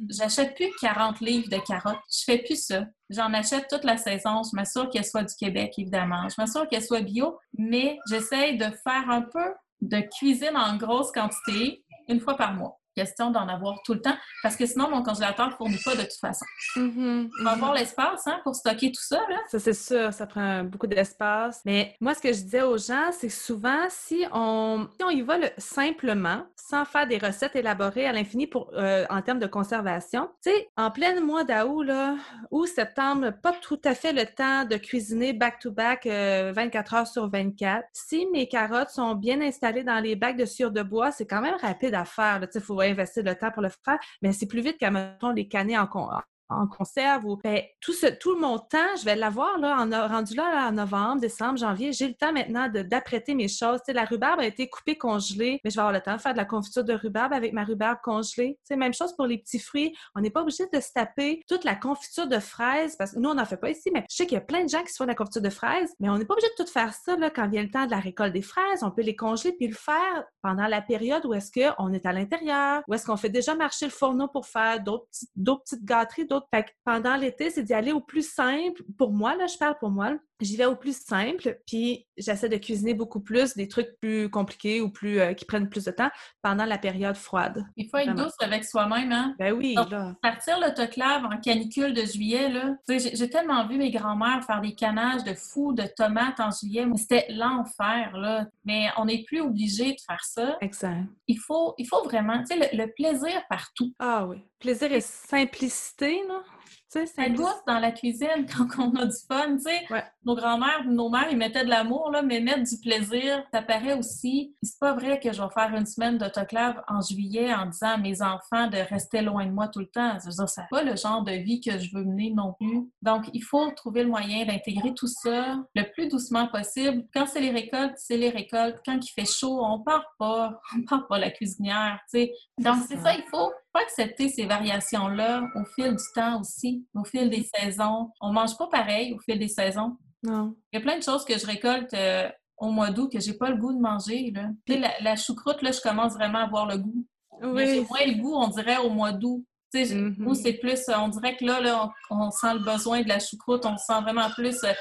J'achète plus 40 livres de carottes. Je fais plus ça. J'en achète toute la saison. Je m'assure qu'elles soient du Québec, évidemment. Je m'assure qu'elles soient bio, mais j'essaye de faire un peu de cuisine en grosse quantité une fois par mois question d'en avoir tout le temps parce que sinon, mon congélateur ne fournit pas de toute façon. Mm-hmm, On va avoir mm-hmm. l'espace hein, pour stocker tout ça. Là. Ça, c'est sûr, ça prend beaucoup d'espace. Mais moi, ce que je disais aux gens, c'est souvent, si on, si on y va simplement, sans faire des recettes élaborées à l'infini pour euh, en termes de conservation, tu sais, en plein mois d'août, là, ou septembre, pas tout à fait le temps de cuisiner back-to-back 24 euh, heures sur 24. Si mes carottes sont bien installées dans les bacs de sueur de bois, c'est quand même rapide à faire. Il faut investir le temps pour le faire, mais c'est plus vite qu'à, mettons, les canner en, en conserve ou ben, tout ce tout mon temps, je vais l'avoir là en rendu là, en novembre, décembre, janvier. J'ai le temps maintenant d'apprêter mes choses. la rhubarbe a été coupée, congelée, mais je vais avoir le temps de faire de la confiture de rhubarbe avec ma rhubarbe congelée. C'est même chose pour les petits fruits. On n'est pas obligé de se taper toute la confiture de fraises parce que nous on n'en fait pas ici, mais je sais qu'il y a plein de gens qui se font de la confiture de fraises, mais on n'est pas obligé de tout faire ça là, quand vient le temps de la récolte des fraises. On peut les congeler puis le faire pendant la période où est-ce qu'on est à l'intérieur, où est-ce qu'on fait déjà marcher le fourneau pour faire d'autres petites gâteries, d'autres pendant l'été, c'est d'y aller au plus simple. Pour moi, là, je parle pour moi. J'y vais au plus simple, puis j'essaie de cuisiner beaucoup plus des trucs plus compliqués ou plus euh, qui prennent plus de temps pendant la période froide. Il faut être douce avec soi-même, hein? Ben oui, là. Partir l'autoclave en canicule de juillet, là. J'ai tellement vu mes grands-mères faire des canages de fous de tomates en juillet. C'était l'enfer, là. Mais on n'est plus obligé de faire ça. Exact. Il faut, il faut vraiment, tu sais, le, le plaisir partout. Ah oui. Plaisir et simplicité, là. Ça goûte dans la cuisine quand on a du fun, tu sais. Nos grands-mères, nos mères, ils mettaient de l'amour, là, mais mettre du plaisir, ça paraît aussi. C'est pas vrai que je vais faire une semaine d'autoclave en juillet en disant à mes enfants de rester loin de moi tout le temps. Ça c'est pas le genre de vie que je veux mener non plus. Donc, il faut trouver le moyen d'intégrer tout ça le plus doucement possible. Quand c'est les récoltes, c'est les récoltes. Quand il fait chaud, on part pas, on part pas la cuisinière, tu sais. Donc, c'est ça, il faut faut accepter ces variations-là au fil du temps aussi, au fil des saisons. On mange pas pareil au fil des saisons. Non. Il y a plein de choses que je récolte euh, au mois d'août que j'ai pas le goût de manger. Là. La, la, choucroute, là, je commence vraiment à avoir le goût. Oui. J'ai moins le goût, on dirait, au mois d'août. Mm c'est plus, on dirait que là, là on, sent le besoin de la choucroute, on sent vraiment plus euh,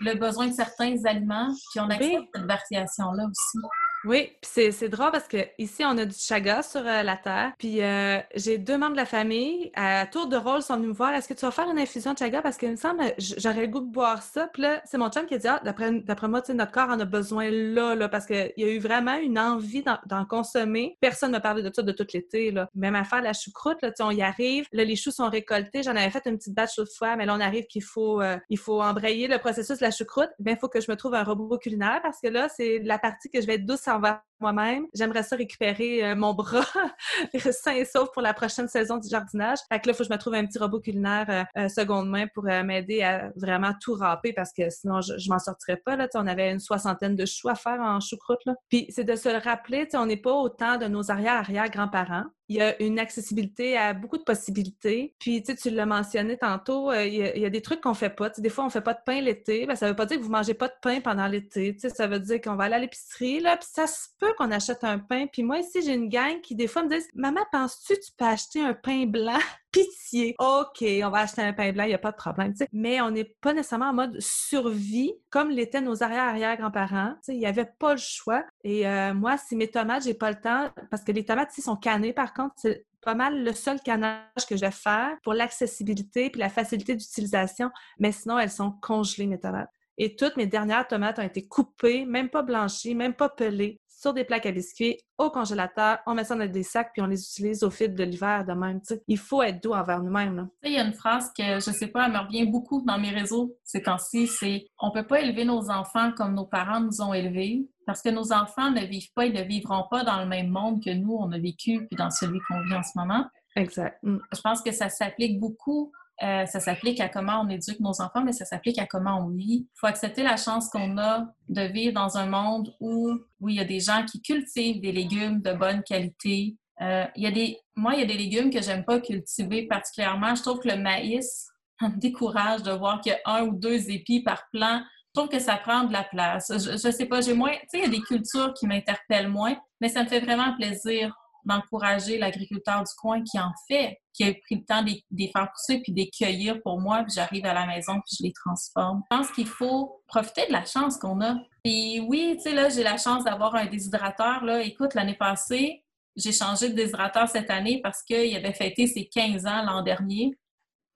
le besoin de certains aliments, puis on accepte cette variation-là aussi. Oui, puis c'est drôle parce que ici on a du chaga sur euh, la terre. Puis euh, j'ai deux membres de la famille à tour de rôle sont venus me voir. Est-ce que tu vas faire une infusion de chaga? Parce qu'il me semble j'aurais le goût de boire ça. Puis là, c'est mon chum qui a dit ah, d'après moi, notre corps en a besoin là, là parce qu'il y a eu vraiment une envie d'en consommer. Personne ne parlait de ça de tout l'été là. Même à faire la choucroute là, on y arrive. Là, les choux sont récoltés. J'en avais fait une petite batch l'autre fois, mais là on arrive qu'il faut euh, il faut embrayer le processus de la choucroute. Bien, il faut que je me trouve un robot culinaire parce que là, c'est la partie que je vais être douce envers moi-même. J'aimerais ça récupérer euh, mon bras sain et sauf pour la prochaine saison du jardinage. Fait que là, il faut que je me trouve un petit robot culinaire euh, euh, seconde main pour m'aider à vraiment tout râper parce que sinon, je, je m'en sortirais pas. Là. on avait une soixantaine de choux à faire en choucroute. Là. Puis c'est de se le rappeler, on n'est pas autant de nos arrière-arrière-grands-parents il y a une accessibilité à beaucoup de possibilités. Puis, tu sais, tu l'as mentionné tantôt, euh, il, y a, des trucs qu'on fait pas. des fois, on fait pas de pain l'été. Ben, ça veut pas dire que vous mangez pas de pain pendant l'été. Tu sais, ça veut dire qu'on va aller à l'épicerie, là, puis ça se qu'on achète un pain. Puis moi, ici, j'ai une gang qui, des fois, me disent « Maman, penses-tu que tu peux acheter un pain blanc? Pitié! OK, on va acheter un pain blanc, il n'y a pas de problème. » Mais on n'est pas nécessairement en mode survie, comme l'étaient nos arrière-arrière-grands-parents. Il n'y avait pas le choix. Et euh, moi, si mes tomates, j'ai pas le temps, parce que les tomates, ici, sont cannées, par contre, c'est pas mal le seul canage que je vais faire pour l'accessibilité puis la facilité d'utilisation. Mais sinon, elles sont congelées, mes tomates. Et toutes mes dernières tomates ont été coupées, même pas blanchies, même pas pelées, sur des plaques à biscuits, au congélateur, on met ça dans des sacs, puis on les utilise au fil de l'hiver de même. il faut être doux envers nous-mêmes. Il y a une phrase que, je sais pas, elle me revient beaucoup dans mes réseaux ces temps-ci, c'est « On peut pas élever nos enfants comme nos parents nous ont élevés, parce que nos enfants ne vivent pas, ils ne vivront pas dans le même monde que nous, on a vécu, puis dans celui qu'on vit en ce moment. » Exact. Mm. Je pense que ça s'applique beaucoup euh, ça s'applique à comment on éduque nos enfants, mais ça s'applique à comment on vit. Il faut accepter la chance qu'on a de vivre dans un monde où, où il y a des gens qui cultivent des légumes de bonne qualité. Euh, il y a des, moi, il y a des légumes que j'aime pas cultiver particulièrement. Je trouve que le maïs me décourage de voir qu'il y a un ou deux épis par plant. Je trouve que ça prend de la place. Je, je sais pas, j'ai moins, tu sais, il y a des cultures qui m'interpellent moins, mais ça me fait vraiment plaisir d'encourager l'agriculteur du coin qui en fait, qui a pris le temps de les faire pousser puis de cueillir pour moi, puis j'arrive à la maison puis je les transforme. Je pense qu'il faut profiter de la chance qu'on a. Et oui, tu sais, là, j'ai la chance d'avoir un déshydrateur. Là. Écoute, l'année passée, j'ai changé de déshydrateur cette année parce qu'il avait fêté ses 15 ans l'an dernier.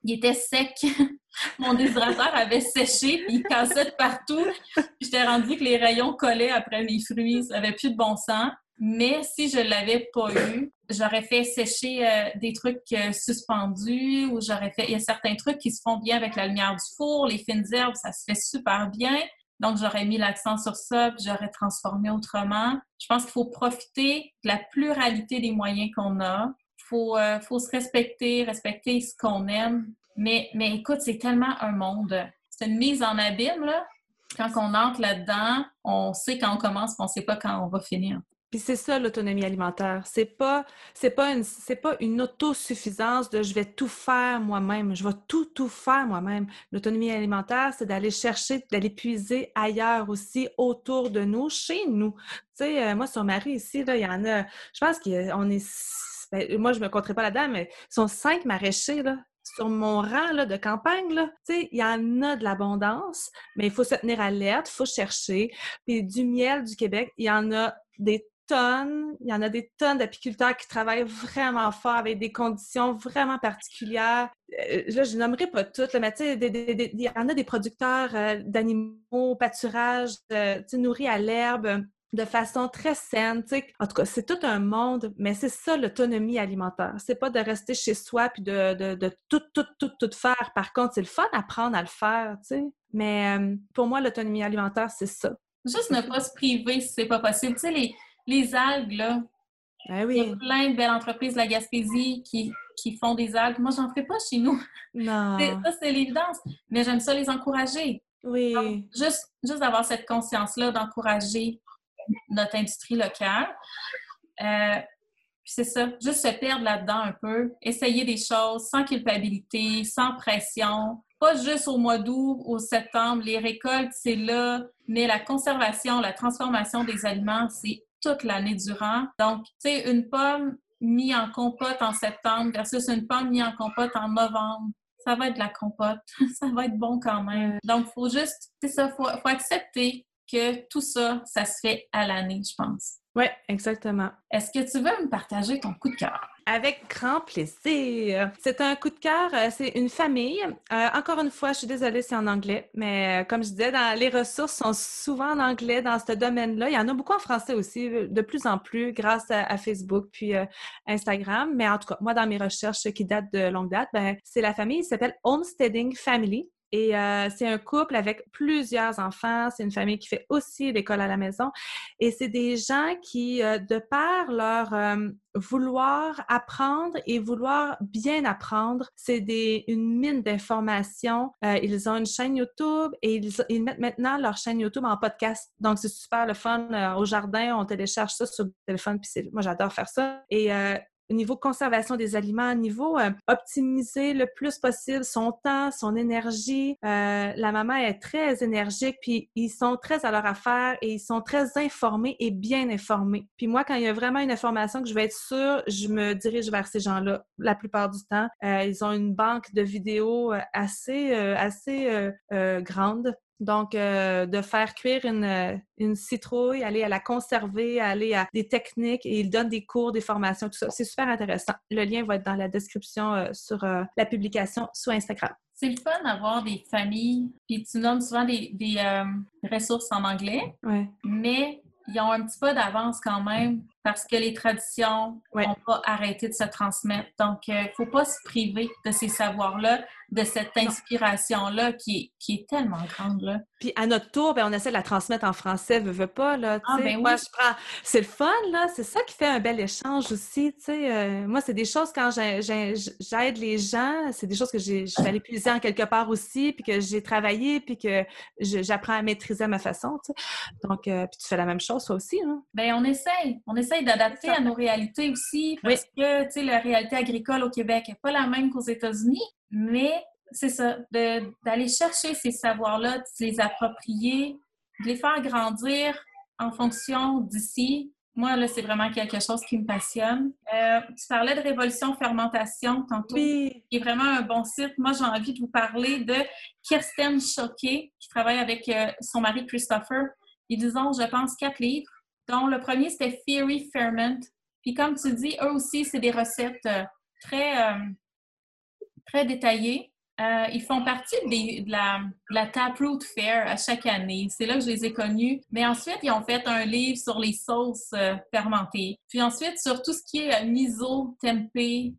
Il était sec. Mon déshydrateur avait séché, puis il cassait de partout. J'étais rendu que les rayons collaient après mes fruits. Ça n'avait plus de bon sens. Mais si je l'avais pas eu, j'aurais fait sécher euh, des trucs euh, suspendus ou j'aurais fait. Il y a certains trucs qui se font bien avec la lumière du four, les fines herbes, ça se fait super bien. Donc, j'aurais mis l'accent sur ça, puis j'aurais transformé autrement. Je pense qu'il faut profiter de la pluralité des moyens qu'on a. Il faut, euh, faut se respecter, respecter ce qu'on aime. Mais, mais écoute, c'est tellement un monde. C'est une mise en abîme, là. Quand on entre là-dedans, on sait quand on commence, mais on ne sait pas quand on va finir. Puis c'est ça l'autonomie alimentaire. C'est pas c'est pas une c'est pas une autosuffisance de je vais tout faire moi-même, je vais tout tout faire moi-même. L'autonomie alimentaire, c'est d'aller chercher, d'aller puiser ailleurs aussi autour de nous, chez nous. Tu sais, euh, moi son mari ici là, il y en a. Je pense qu'on est ben, moi je me compterai pas là-dedans, mais ils sont cinq maraîchers là sur mon rang là, de campagne, là, il y en a de l'abondance, mais il faut se tenir alerte, il faut chercher. Puis du miel du Québec, il y en a des il y en a des tonnes d'apiculteurs qui travaillent vraiment fort avec des conditions vraiment particulières. Euh, là, je nommerai pas toutes, mais tu sais, il y en a des producteurs euh, d'animaux, pâturage, euh, nourris à l'herbe de façon très saine. En tout cas, c'est tout un monde, mais c'est ça l'autonomie alimentaire. C'est pas de rester chez soi puis de, tout, tout, tout, tout faire. Par contre, c'est le fun d'apprendre à le faire, tu sais. Mais pour moi, l'autonomie alimentaire, c'est ça. Juste ne pas se priver si c'est pas possible. Tu sais, les, les algues, là. Ben oui. Il y a plein de belles entreprises de la Gaspésie qui, font des algues. Moi, j'en ferai pas chez nous. Non. Ça, c'est l'évidence. Mais j'aime ça les encourager. Oui. juste juste d'avoir cette conscience-là d'encourager notre industrie locale. Euh, Puis c'est ça, juste se perdre là-dedans un peu, essayer des choses sans culpabilité, sans pression, pas juste au mois d'août, au septembre. Les récoltes, c'est là, mais la conservation, la transformation des aliments, c'est toute l'année durant. Donc, tu sais, une pomme mise en compote en septembre versus une pomme mise en compote en novembre, ça va être de la compote. ça va être bon quand même. Donc, il faut juste, c'est ça, il faut, faut accepter que tout ça, ça se fait à l'année, je pense. Oui, exactement. Est-ce que tu veux me partager ton coup de cœur? Avec grand plaisir. C'est un coup de cœur, euh, c'est une famille. Euh, encore une fois, je suis désolée, c'est en anglais, mais euh, comme je disais, les ressources sont souvent en anglais dans ce domaine-là. Il y en a beaucoup en français aussi, de plus en plus, grâce à, Facebook puis Instagram. Mais en tout cas, moi, dans mes recherches qui datent de longue date, ben, c'est la famille, qui s'appelle Homesteading Family. Et euh, c'est un couple avec plusieurs enfants. C'est une famille qui fait aussi l'école à la maison. Et c'est des gens qui, euh, de par leur euh, vouloir apprendre et vouloir bien apprendre, c'est une mine d'informations. ils ont une chaîne YouTube et ils, ils, mettent maintenant leur chaîne YouTube en podcast. Donc, c'est super le fun. au jardin, on télécharge ça sur le téléphone. Puis moi, j'adore faire ça. Et au niveau conservation des aliments, au niveau euh, optimiser le plus possible son temps, son énergie. Euh, la maman est très énergique, puis ils sont très à leur affaire et ils sont très informés et bien informés. Puis moi, quand il y a vraiment une information que je veux être sûre, je me dirige vers ces gens-là la plupart du temps. Euh, ils ont une banque de vidéos assez, assez grande donc, euh, de faire cuire une, euh, une, citrouille, aller à la conserver, aller à des techniques et il donne des cours, des formations, tout ça. C'est super intéressant. Le lien va être dans la description euh, sur la publication sur Instagram. C'est le fun d'avoir des familles, puis tu nommes souvent des, des ressources en anglais, ouais. mais ils ont un petit peu d'avance quand même parce que les traditions n'ont pas arrêté de se transmettre. Donc, il ne faut pas se priver de ces savoirs-là de cette inspiration-là qui, qui est tellement grande. Là. Puis à notre tour, ben, on essaie de la transmettre en français, veux, veux pas. Là, ah, ben moi, je prends... C'est le fun, là. C'est ça qui fait un bel échange aussi. sais. Euh, moi, c'est des choses quand j'aide les gens, c'est des choses que j'ai allé puiser en quelque part aussi, puis que j'ai travaillé, puis que j'apprends à maîtriser à ma façon. Donc, euh, puis tu fais la même chose, toi aussi. Hein? Bien, on essaye. On essaye d'adapter à nos réalités aussi, parce que, tu sais, la réalité agricole au Québec n'est pas la même qu'aux États-Unis. Mais c'est ça, d'aller chercher ces savoirs-là, de les approprier, de les faire grandir en fonction d'ici. Moi, là, c'est vraiment quelque chose qui me passionne. Euh, tu parlais de Révolution Fermentation tantôt, oui. qui est vraiment un bon site. Moi, j'ai envie de vous parler de Kirsten Choquet, qui travaille avec euh, son mari Christopher. Ils ont, je pense, quatre livres, dont le premier, c'était Theory Ferment. Puis comme tu dis, eux aussi, c'est des recettes euh, très très détaillés. Euh, ils font partie de la, la, Taproot Fair à chaque année. C'est là que je les ai connus. Mais ensuite, ils ont fait un livre sur les sauces euh, fermentées. Puis ensuite, sur tout ce qui est euh, miso, tempeh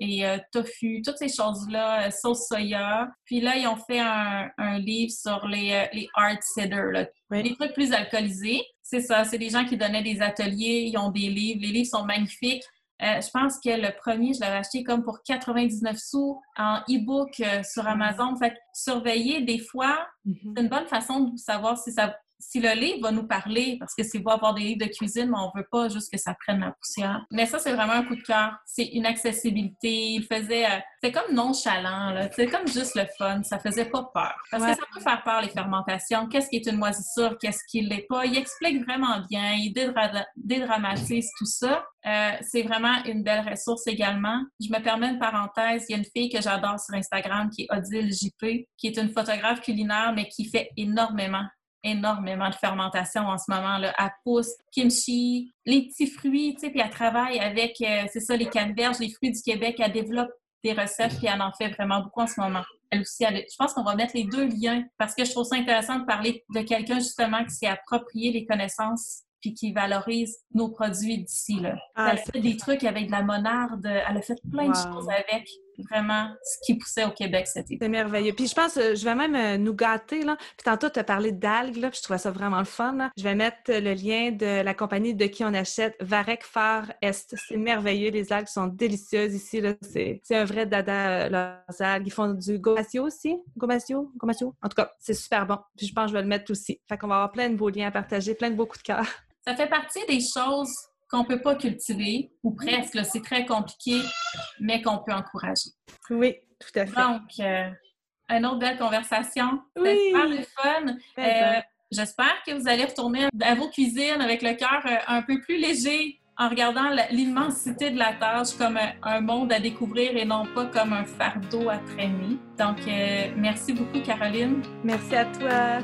et tofu, toutes ces choses-là, sauce soya. Puis là, ils ont fait un, livre sur les, les hard cider, les trucs plus alcoolisés. C'est ça, c'est des gens qui donnaient des ateliers, ils ont des livres. Les livres sont magnifiques. Euh, je pense que le premier, je l'avais acheté comme pour 99 sous en e-book euh, sur Amazon. Fait surveiller des fois, mm-hmm. c'est une bonne façon de savoir si ça si le livre va nous parler, parce que c'est beau avoir des livres de cuisine, mais on veut pas juste que ça prenne la poussière. Mais ça, c'est vraiment un coup de cœur. C'est une accessibilité. Il faisait... Euh, c'est comme nonchalant, là. C'est comme juste le fun. Ça faisait pas peur. Parce que ça peut faire peur, les fermentations. Qu'est-ce qui est une moisissure? Qu'est-ce qui l'est pas? Il explique vraiment bien. Il dédramatise tout ça. Euh, c'est vraiment une belle ressource également. Je me permets une parenthèse. Il y a une fille que j'adore sur Instagram qui est Odile JP, qui est une photographe culinaire, mais qui fait énormément énormément de fermentation en ce moment. Là. Elle pousse kimchi, les petits fruits, tu sais, puis elle travaille avec, euh, c'est ça, les canneberges, les fruits du Québec. Elle développe des recettes, puis elle en fait vraiment beaucoup en ce moment. Elle aussi, je pense qu'on va mettre les deux liens parce que je trouve ça intéressant de parler de quelqu'un justement qui s'est approprié les connaissances puis qui valorise nos produits d'ici. Là. Ah, elle a fait des trucs avec de la monarde, elle a fait plein de choses avec vraiment ce qui poussait au Québec cet été. C'est merveilleux. Puis je pense, euh, je vais même euh, nous gâter. Là. Puis tantôt, tu as parlé d'algues, là, puis je trouvais ça vraiment le fun. Là. Je vais mettre le lien de la compagnie de qui on achète, Varec Far Est. C'est merveilleux. Les algues sont délicieuses ici. C'est, un vrai dada, euh, leurs algues. Ils font du gomasio aussi? Gomasio? Gomasio? En tout cas, c'est super bon. Puis je pense que je vais le mettre aussi. Fait qu'on va avoir plein de beaux liens à partager, plein de beaux coups de cœur. Ça fait partie des choses qu'on peut pas cultiver, ou presque, c'est très compliqué, mais qu'on peut encourager. Oui, tout à fait. Donc, euh, une autre belle conversation. Oui. Super le fun. Euh, j'espère que vous allez retourner à vos cuisines avec le cœur euh, un peu plus léger en regardant l'immensité de la tâche comme un monde à découvrir et non pas comme un fardeau à traîner. Donc, merci beaucoup, Caroline. Merci à toi.